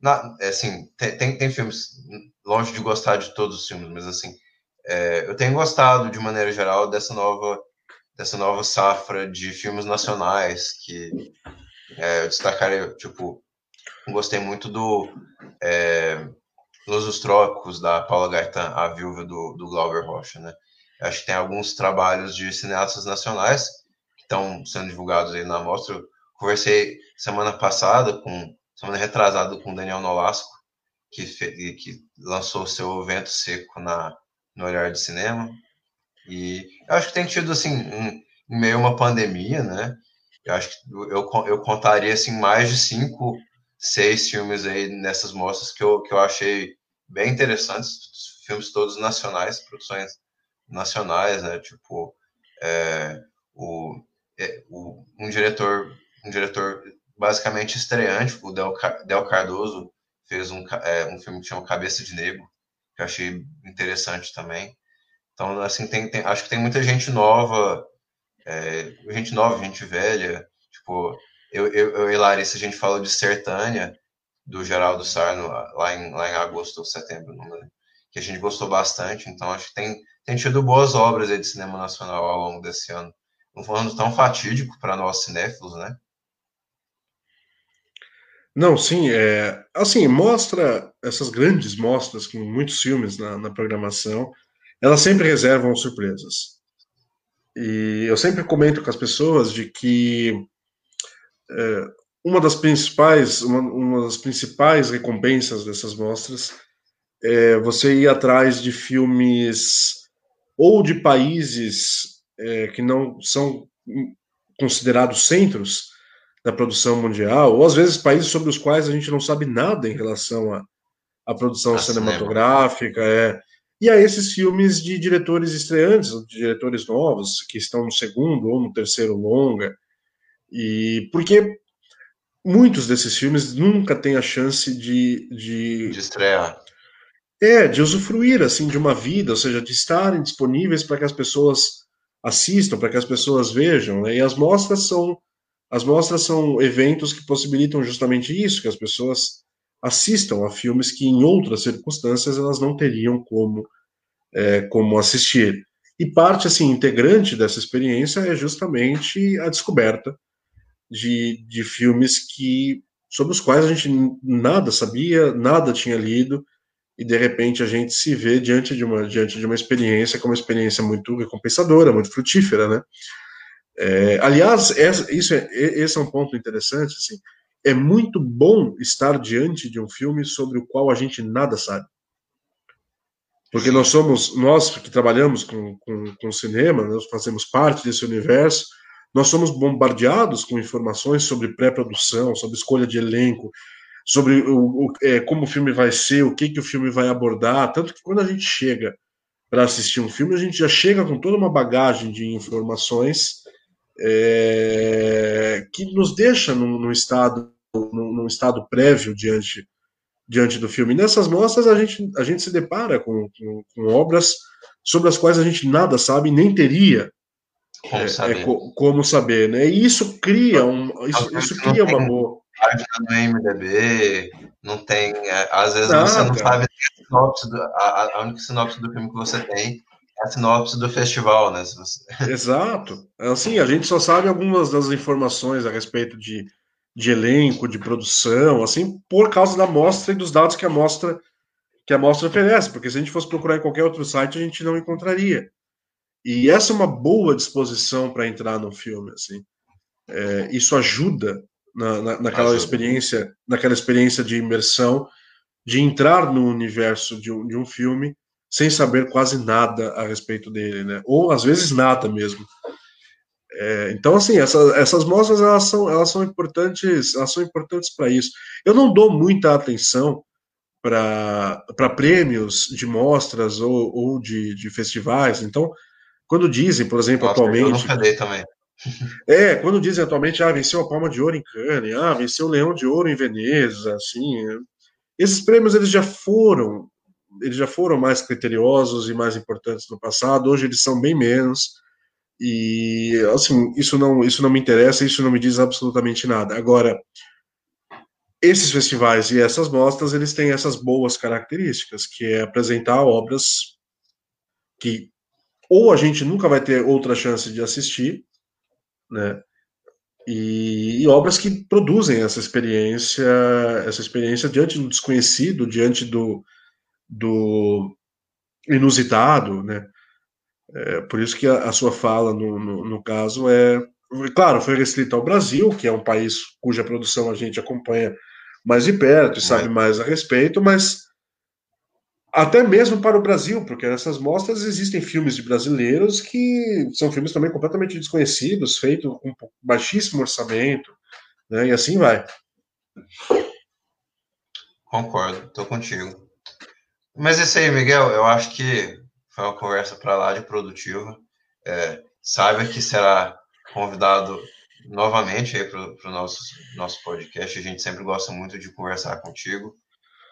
na, assim, tem, tem, tem filmes longe de gostar de todos os filmes, mas assim, é, eu tenho gostado de maneira geral dessa nova dessa nova safra de filmes nacionais que é, eu destacaria, tipo, gostei muito do é, Luz dos Trópicos, da Paula Gaetan, a viúva do, do Glauber Rocha, né? Acho que tem alguns trabalhos de cineastas nacionais que estão sendo divulgados aí na mostra. Eu conversei semana passada, com semana retrasada, com Daniel Nolasco, que, que lançou seu Vento Seco na, no Olhar de Cinema. E acho que tem tido, assim, um, meio uma pandemia, né? Eu acho que eu, eu contaria, assim, mais de cinco, seis filmes aí nessas mostras que eu, que eu achei bem interessantes, filmes todos nacionais, produções nacionais, né? Tipo, é, o, é, o, um diretor, um diretor basicamente estreante, o Del, Del Cardoso fez um, é, um filme que chama Cabeça de Negro, que eu achei interessante também. Então, assim, tem, tem, acho que tem muita gente nova, é, gente nova, gente velha. Tipo, eu, eu, eu e Larissa, a gente falou de Sertânia, do Geraldo Sarno, lá em, lá em agosto ou setembro, lembro, que a gente gostou bastante. Então, acho que tem, tem tido boas obras de cinema nacional ao longo desse ano. Um ano tão fatídico para nós cinéfilos, né? Não, sim, é, assim, mostra essas grandes mostras com muitos filmes na, na programação, elas sempre reservam surpresas. E eu sempre comento com as pessoas de que é, uma das principais uma, uma, das principais recompensas dessas mostras é você ir atrás de filmes ou de países é, que não são considerados centros da produção mundial, ou às vezes países sobre os quais a gente não sabe nada em relação à, à produção a cinematográfica, é, e a esses filmes de diretores estreantes, de diretores novos, que estão no segundo ou no terceiro longa, e porque muitos desses filmes nunca têm a chance de, de, de estrear. É, de usufruir assim de uma vida, ou seja, de estarem disponíveis para que as pessoas assistam, para que as pessoas vejam. Né? E as mostras são as mostras são eventos que possibilitam justamente isso, que as pessoas assistam a filmes que em outras circunstâncias elas não teriam como é, como assistir. E parte assim integrante dessa experiência é justamente a descoberta de, de filmes que sobre os quais a gente nada sabia, nada tinha lido, e de repente a gente se vê diante de uma, diante de uma experiência é uma experiência muito recompensadora, muito frutífera, né? É, aliás, essa, isso é, esse é um ponto interessante, assim, é muito bom estar diante de um filme sobre o qual a gente nada sabe. Porque nós somos, nós que trabalhamos com, com, com cinema, nós fazemos parte desse universo, nós somos bombardeados com informações sobre pré-produção, sobre escolha de elenco, sobre o, o é, como o filme vai ser, o que, que o filme vai abordar. Tanto que quando a gente chega para assistir um filme, a gente já chega com toda uma bagagem de informações é, que nos deixa num, num estado, num, num, estado prévio diante, diante do filme. nessas mostras a gente, a gente se depara com, com, com obras sobre as quais a gente nada sabe, nem teria como é, saber. É, como saber, né? E isso cria um, isso, isso cria uma boa. No MDB, não tem. É, às vezes não, você não sabe a, sinopse do, a, a única sinopse do filme que você tem é a sinopse do festival, né? Exato. Assim, a gente só sabe algumas das informações a respeito de, de elenco, de produção, assim, por causa da mostra e dos dados que a mostra que a mostra oferece, porque se a gente fosse procurar em qualquer outro site, a gente não encontraria. E essa é uma boa disposição para entrar no filme, assim. É, isso ajuda na, na, naquela ajuda. experiência, naquela experiência de imersão, de entrar no universo de um, de um filme sem saber quase nada a respeito dele, né? Ou às vezes nada mesmo. É, então, assim, essa, essas mostras elas são, elas são importantes, elas são importantes para isso. Eu não dou muita atenção para prêmios de mostras ou, ou de, de festivais. Então, quando dizem, por exemplo, Nossa, atualmente. Eu nunca dei também. É, quando dizem atualmente, ah, venceu a Palma de Ouro em Cannes, ah, venceu o Leão de Ouro em Veneza, assim. Esses prêmios eles já foram, eles já foram mais criteriosos e mais importantes no passado. Hoje eles são bem menos. E assim, isso não, isso não me interessa, isso não me diz absolutamente nada. Agora, esses festivais e essas mostras, eles têm essas boas características, que é apresentar obras que ou a gente nunca vai ter outra chance de assistir, né? E, e, obras que produzem essa experiência, essa experiência diante do desconhecido, diante do, do inusitado, né? É, por isso que a, a sua fala, no, no, no, caso, é. Claro, foi restrita ao Brasil, que é um país cuja produção a gente acompanha mais de perto e sabe mais a respeito, mas até mesmo para o Brasil, porque nessas mostras existem filmes de brasileiros que são filmes também completamente desconhecidos, feitos com baixíssimo orçamento, né, e assim vai. Concordo, estou contigo. Mas isso aí, Miguel, eu acho que foi uma conversa para lá de produtiva. É, saiba que será convidado novamente para o nosso, nosso podcast. A gente sempre gosta muito de conversar contigo.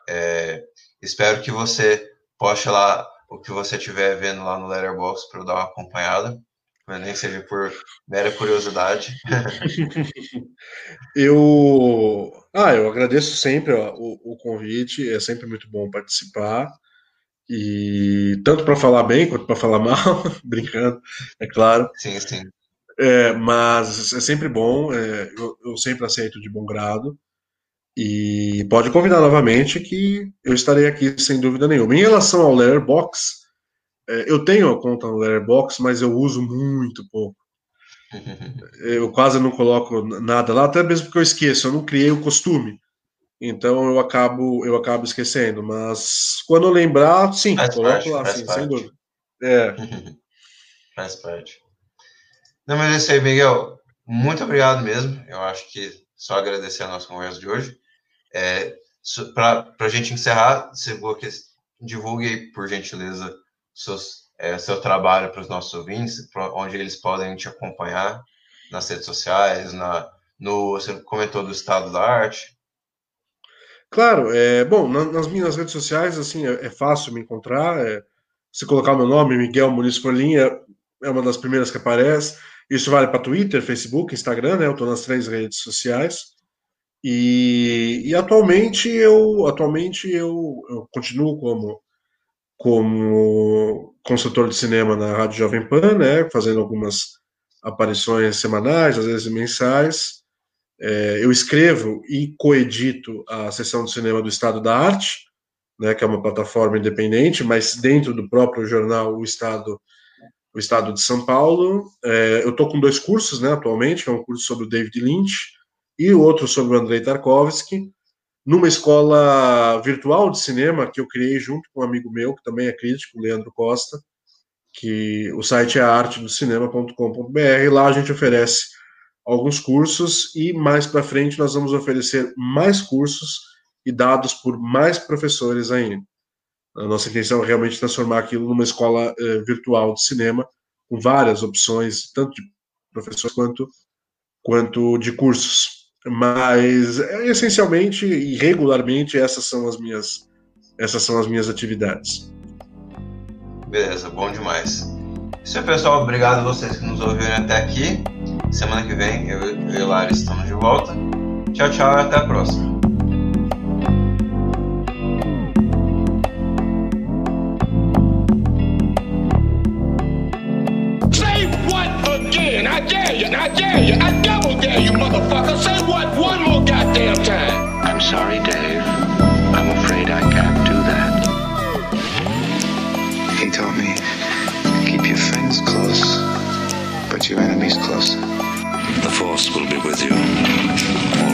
É, espero que você poste lá o que você estiver vendo lá no Letterboxd para eu dar uma acompanhada, mas nem seja por mera curiosidade. eu, ah, eu agradeço sempre ó, o, o convite, é sempre muito bom participar. E tanto para falar bem quanto para falar mal, brincando, é claro. Sim, sim. É, mas é sempre bom, é, eu, eu, sempre aceito de bom grado. E pode convidar novamente que eu estarei aqui sem dúvida nenhuma. Em relação ao Letterbox, é, eu tenho a conta no Letterbox, mas eu uso muito pouco. Eu quase não coloco nada lá, até mesmo porque eu esqueço, eu não criei o costume. Então eu acabo eu acabo esquecendo, mas quando eu lembrar, sim, faz coloco parte, lá, sim, parte. sem dúvida. É. faz parte. Não, mas é isso aí, Miguel. Muito obrigado mesmo. Eu acho que só agradecer a nossa conversa de hoje. É, Para a gente encerrar, que divulgue aí, por gentileza, seus, é, seu trabalho para os nossos ouvintes, onde eles podem te acompanhar nas redes sociais, na, no, você comentou do estado da arte. Claro, é, bom, nas minhas redes sociais, assim, é, é fácil me encontrar, é, se colocar meu nome, Miguel Muniz Forlin, é, é uma das primeiras que aparece. Isso vale para Twitter, Facebook, Instagram, né? Eu estou nas três redes sociais. E, e, atualmente eu atualmente eu, eu, continuo como como consultor de cinema na Rádio Jovem Pan, né, fazendo algumas aparições semanais, às vezes mensais. É, eu escrevo e coedito a sessão de cinema do Estado da Arte, né, que é uma plataforma independente, mas dentro do próprio jornal O Estado o Estado de São Paulo. É, eu estou com dois cursos, né, atualmente, é um curso sobre o David Lynch e outro sobre o Andrei Tarkovsky, numa escola virtual de cinema que eu criei junto com um amigo meu, que também é crítico, Leandro Costa, que o site é artedocinem.com.br. Lá a gente oferece alguns cursos e mais para frente nós vamos oferecer mais cursos e dados por mais professores ainda. A nossa intenção é realmente transformar aquilo numa escola eh, virtual de cinema, com várias opções, tanto de professores quanto, quanto de cursos. Mas é, essencialmente e regularmente essas são as minhas essas são as minhas atividades. Beleza, bom demais. Isso aí, pessoal. Obrigado a vocês que nos ouviram até aqui. Semana que vem eu, eu e Lara estamos de volta. Tchau, tchau e até a próxima. You, I dare you, I double dare you, motherfucker. Say what one more goddamn time. I'm sorry, Dave. I'm afraid I can't do that. He told me, keep your friends close, but your enemies closer. The Force will be with you.